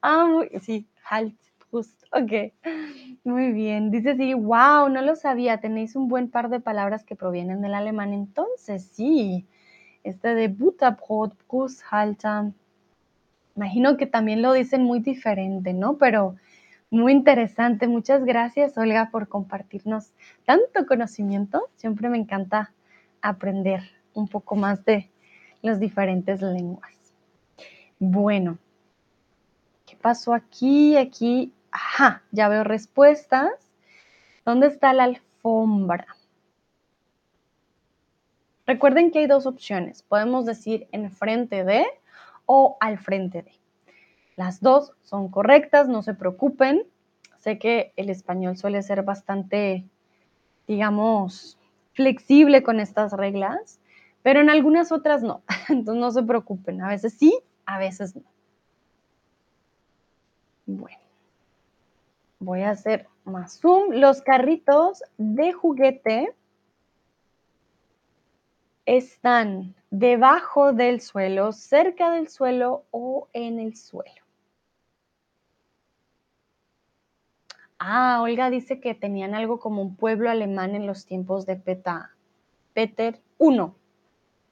Ah, sí, halt, Brust, ok. Muy bien, dice sí, wow, no lo sabía, tenéis un buen par de palabras que provienen del alemán, entonces sí, este de Butterbrot, Brusthalter, imagino que también lo dicen muy diferente, ¿no? Pero muy interesante, muchas gracias Olga por compartirnos tanto conocimiento, siempre me encanta aprender un poco más de las diferentes lenguas. Bueno, ¿qué pasó aquí? Aquí Ajá, ya veo respuestas. ¿Dónde está la alfombra? Recuerden que hay dos opciones. Podemos decir enfrente de o al frente de. Las dos son correctas, no se preocupen. Sé que el español suele ser bastante, digamos, flexible con estas reglas, pero en algunas otras no. Entonces no se preocupen. A veces sí, a veces no. Bueno. Voy a hacer más zoom. Los carritos de juguete están debajo del suelo, cerca del suelo o en el suelo. Ah, Olga dice que tenían algo como un pueblo alemán en los tiempos de Peta, Peter I.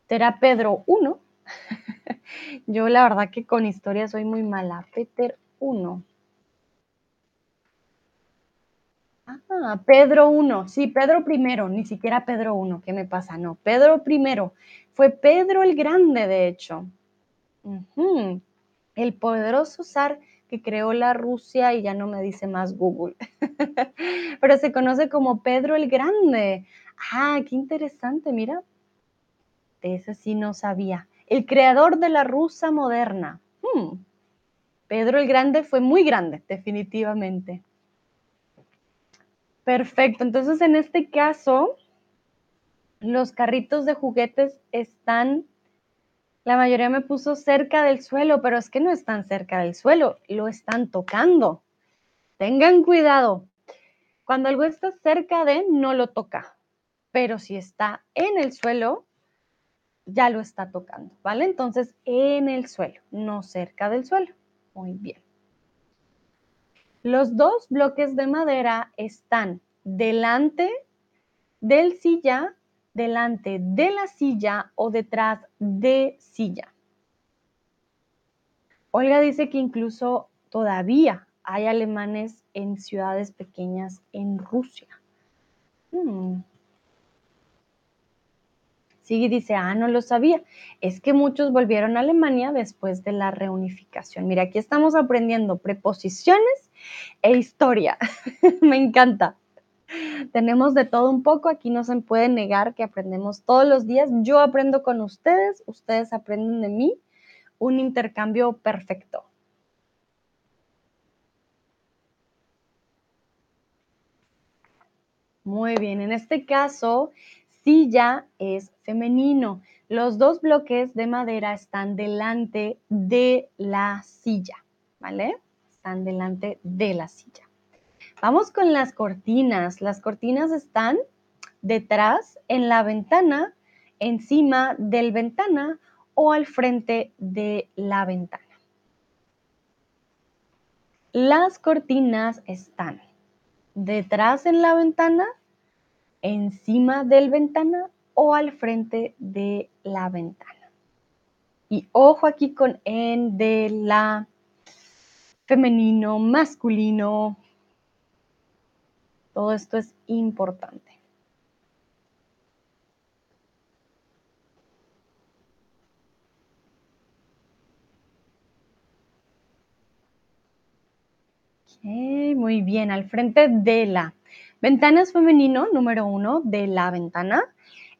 ¿Será Pedro I? Yo la verdad que con historia soy muy mala. Peter I. Ah, Pedro I, sí, Pedro I, ni siquiera Pedro I, ¿qué me pasa? No, Pedro I, fue Pedro el Grande, de hecho. El poderoso zar que creó la Rusia y ya no me dice más Google, pero se conoce como Pedro el Grande. Ah, qué interesante, mira. De ese sí no sabía. El creador de la Rusia moderna. Hmm. Pedro el Grande fue muy grande, definitivamente. Perfecto, entonces en este caso, los carritos de juguetes están La mayoría me puso cerca del suelo, pero es que no están cerca del suelo, lo están tocando. Tengan cuidado. Cuando algo está cerca de, no lo toca. Pero si está en el suelo, ya lo está tocando, ¿vale? Entonces, en el suelo, no cerca del suelo. Muy bien. Los dos bloques de madera están delante del silla, delante de la silla o detrás de silla. Olga dice que incluso todavía hay alemanes en ciudades pequeñas en Rusia. Hmm. Sí, dice, ah, no lo sabía. Es que muchos volvieron a Alemania después de la reunificación. Mira, aquí estamos aprendiendo preposiciones e historia. Me encanta. Tenemos de todo un poco, aquí no se puede negar que aprendemos todos los días. Yo aprendo con ustedes, ustedes aprenden de mí. Un intercambio perfecto. Muy bien, en este caso, silla es femenino. Los dos bloques de madera están delante de la silla, ¿vale? Están delante de la silla. Vamos con las cortinas. Las cortinas están detrás, en la ventana, encima del ventana o al frente de la ventana. Las cortinas están detrás en la ventana, encima del ventana o al frente de la ventana. Y ojo aquí con en de la femenino, masculino. Todo esto es importante. muy bien, al frente de la. Ventana es femenino, número uno, de la ventana.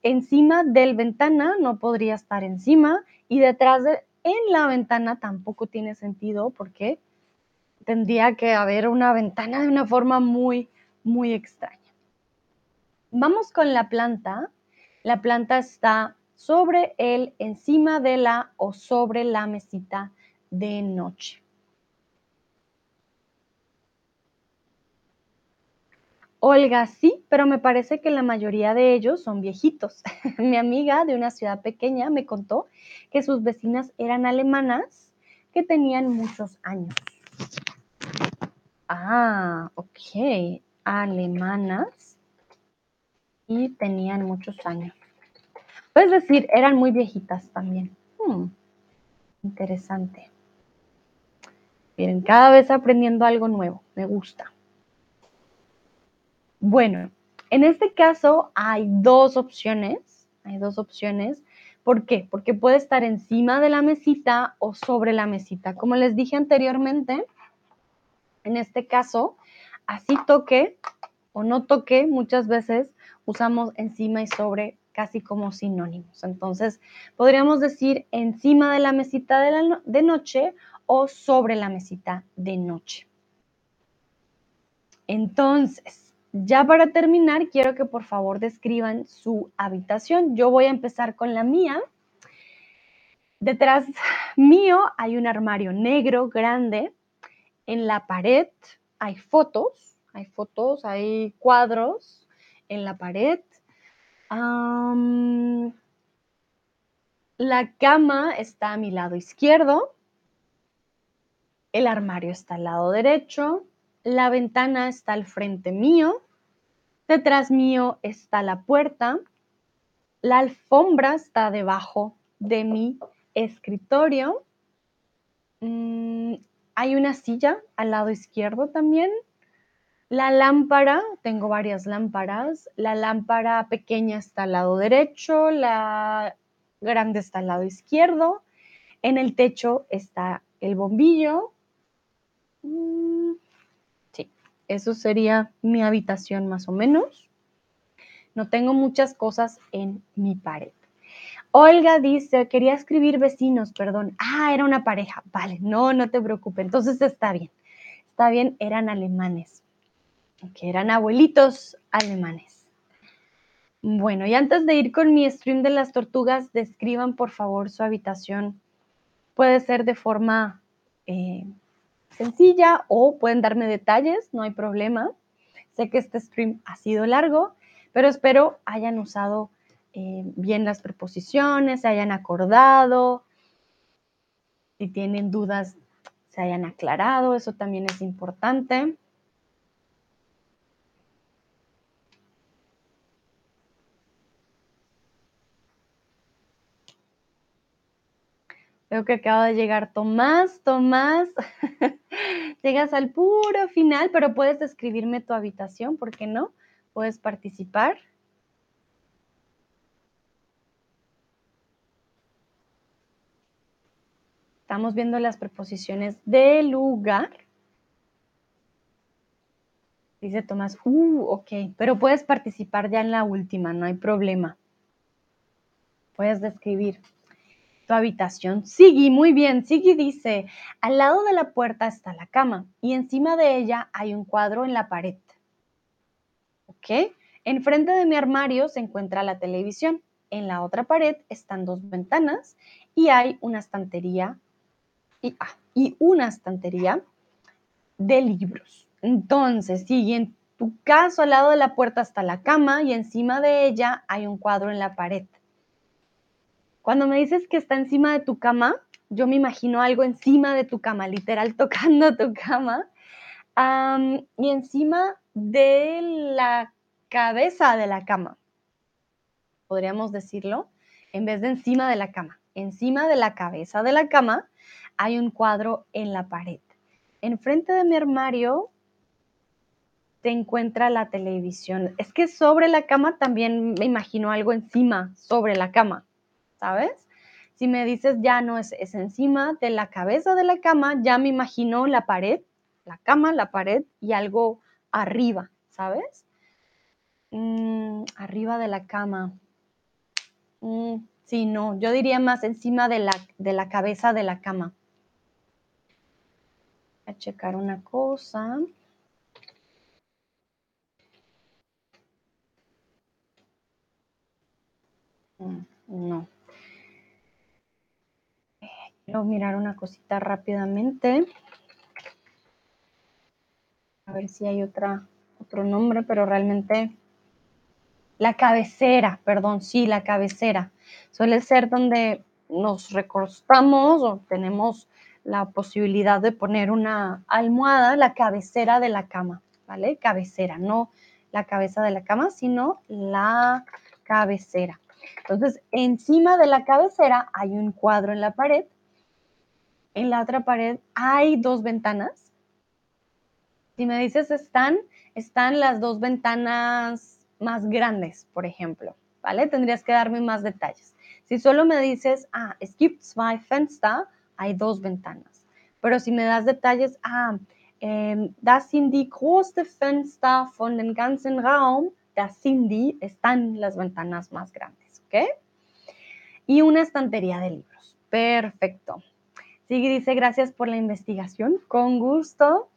Encima del ventana no podría estar encima y detrás de en la ventana tampoco tiene sentido porque tendría que haber una ventana de una forma muy, muy extraña. Vamos con la planta. La planta está sobre el, encima de la o sobre la mesita de noche. Olga, sí, pero me parece que la mayoría de ellos son viejitos. Mi amiga de una ciudad pequeña me contó que sus vecinas eran alemanas que tenían muchos años. Ah, ok, alemanas y tenían muchos años. Puedes decir, eran muy viejitas también. Hmm, interesante. Miren, cada vez aprendiendo algo nuevo, me gusta. Bueno, en este caso hay dos opciones, hay dos opciones. ¿Por qué? Porque puede estar encima de la mesita o sobre la mesita. Como les dije anteriormente, en este caso, así toque o no toque, muchas veces usamos encima y sobre casi como sinónimos. Entonces, podríamos decir encima de la mesita de, noche o sobre la mesita de noche. Entonces, ya para terminar, quiero que por favor describan su habitación. Yo voy a empezar con la mía. Detrás mío hay un armario negro grande. En la pared hay fotos, hay fotos, hay cuadros en la pared. la cama está a mi lado izquierdo. El armario está al lado derecho. La ventana está al frente mío. Detrás mío está la puerta. La alfombra está debajo de mi escritorio. Mm, hay una silla al lado izquierdo también. La lámpara, tengo varias lámparas. La lámpara pequeña está al lado derecho, la grande está al lado izquierdo. En el techo está el bombillo. Mm, eso sería mi habitación más o menos. No tengo muchas cosas en mi pared. Olga dice, quería escribir vecinos, perdón. Ah, era una pareja. Vale, no, no te preocupes. Entonces está bien. Está bien, eran alemanes. Que eran abuelitos alemanes. Bueno, y antes de ir con mi stream de las tortugas, describan por favor su habitación. Puede ser de forma eh, sencilla o pueden darme detalles, no hay problema. Sé que este stream ha sido largo, pero espero hayan usado eh, bien las preposiciones, se hayan acordado. Si tienen dudas, se hayan aclarado, eso también es importante. Veo que acaba de llegar Tomás. Tomás, llegas al puro final, pero puedes describirme tu habitación, ¿por qué no? Puedes participar. Estamos viendo las preposiciones de lugar. Dice Tomás, uh, ok, pero puedes participar ya en la última, no hay problema. Puedes describir tu habitación. Sigui, muy bien. Sigui dice, al lado de la puerta está la cama y encima de ella hay un cuadro en la pared. ¿Ok? Enfrente de mi armario se encuentra la televisión. En la otra pared están dos ventanas y hay una estantería y, ah, y una estantería de libros. Entonces, sigue en tu caso al lado de la puerta está la cama y encima de ella hay un cuadro en la pared. Cuando me dices que está encima de tu cama, yo me imagino algo encima de tu cama, literal tocando tu cama, y encima de la cabeza de la cama, podríamos decirlo, en vez de encima de la cama. Encima de la cabeza de la cama hay un cuadro en la pared. Enfrente de mi armario te encuentra la televisión. Es que sobre la cama también me imagino algo encima, sobre la cama. ¿Sabes? Si me dices ya no es, es encima de la cabeza de la cama, ya me imagino la pared, la cama, la pared y algo arriba, ¿sabes? Mm, arriba de la cama. Mm, sí, no, yo diría más encima de la, de la cabeza de la cama. A checar una cosa. Mm, no. Quiero mirar una cosita rápidamente. A ver si hay otra, otro nombre, pero realmente la cabecera, perdón, sí, la cabecera. Suele ser donde nos recostamos o tenemos la posibilidad de poner una almohada, la cabecera de la cama, ¿vale? Cabecera, no la cabeza de la cama, sino la cabecera. Entonces, encima de la cabecera hay un cuadro en la pared en la otra pared hay dos ventanas. Si me dices están, están las dos ventanas más grandes, por ejemplo, ¿vale? Tendrías que darme más detalles. Si solo me dices, ah, es gibt zwei Fenster, hay dos ventanas. Pero si me das detalles, ah, eh, das sind die große Fenster von dem ganzen Raum, das sind die, están las ventanas más grandes, ¿ok? Y una estantería de libros. Perfecto. Sigui dice, gracias por la investigación, con gusto.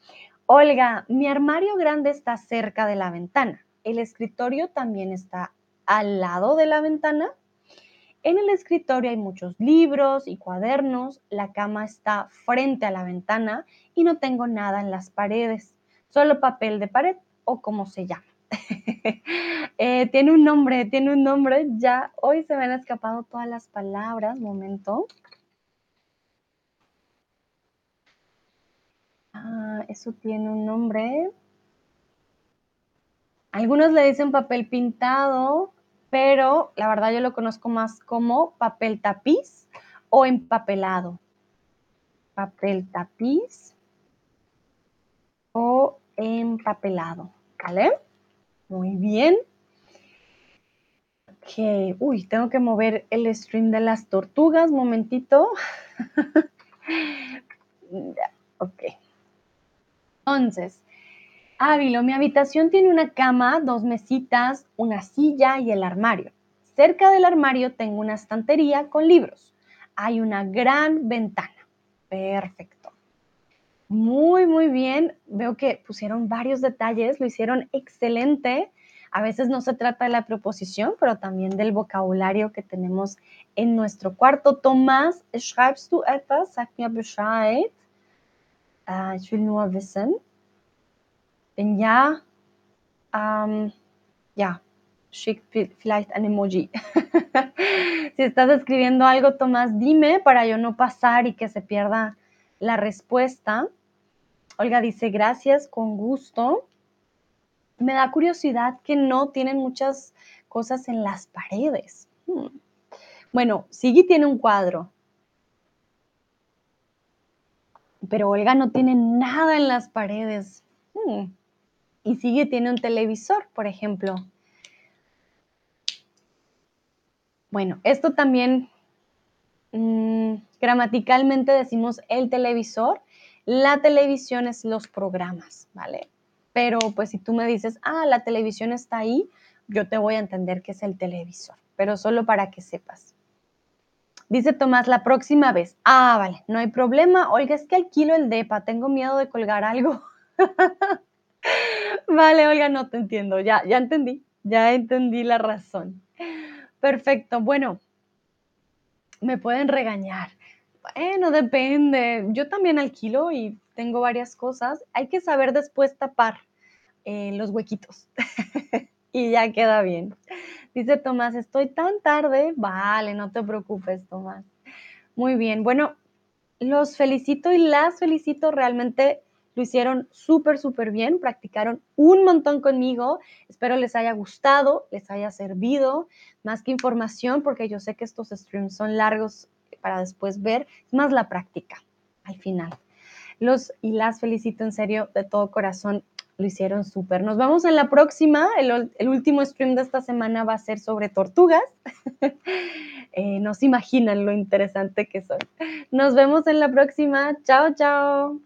Olga, mi armario grande está cerca de la ventana. El escritorio también está al lado de la ventana. En el escritorio hay muchos libros y cuadernos. La cama está frente a la ventana y no tengo nada en las paredes, solo papel de pared o como se llama. Eh, tiene un nombre, tiene un nombre. Ya hoy se me han escapado todas las palabras. Momento. Ah, eso tiene un nombre. Algunos le dicen papel pintado, pero la verdad yo lo conozco más como papel tapiz o empapelado. Papel tapiz o empapelado, ¿vale? Muy bien. Ok, uy, tengo que mover el stream de las tortugas, momentito. ok. Entonces, Ávilo, mi habitación tiene una cama, dos mesitas, una silla y el armario. Cerca del armario tengo una estantería con libros. Hay una gran ventana. Perfecto. Muy, muy bien. Veo que pusieron varios detalles, lo hicieron excelente. A veces no se trata de la preposición, pero también del vocabulario que tenemos en nuestro cuarto. Tomás, ¿schreibst du etwas? Sag mir Bescheid. Uh, ich will nur wissen. Wenn ja, um, ja, schick vielleicht ein Emoji. si estás escribiendo algo, Tomás, dime para yo no pasar y que se pierda la respuesta. Olga dice, gracias, con gusto. Me da curiosidad que no tienen muchas cosas en las paredes. Hmm. Bueno, Sigi tiene un cuadro, pero Olga no tiene nada en las paredes. Hmm. Y Sigi tiene un televisor, por ejemplo. Bueno, esto también mm, gramaticalmente decimos el televisor. La televisión es los programas, ¿vale? Pero pues si tú me dices, ah, la televisión está ahí, yo te voy a entender que es el televisor, pero solo para que sepas. Dice Tomás, la próxima vez. Ah, vale, no hay problema. Olga, es que alquilo el DEPA, tengo miedo de colgar algo. vale, Olga, no te entiendo. Ya, ya entendí, ya entendí la razón. Perfecto. Bueno, me pueden regañar. Bueno, depende. Yo también alquilo y tengo varias cosas. Hay que saber después tapar eh, los huequitos y ya queda bien. Dice Tomás, estoy tan tarde. Vale, no te preocupes, Tomás. Muy bien. Bueno, los felicito y las felicito. Realmente lo hicieron súper, súper bien. Practicaron un montón conmigo. Espero les haya gustado, les haya servido más que información, porque yo sé que estos streams son largos para después ver, es más la práctica al final. Los y las felicito en serio de todo corazón, lo hicieron súper. Nos vemos en la próxima, el, último stream de esta semana va a ser sobre tortugas. eh, no se imaginan lo interesante que son. Nos vemos en la próxima. Chao, chao.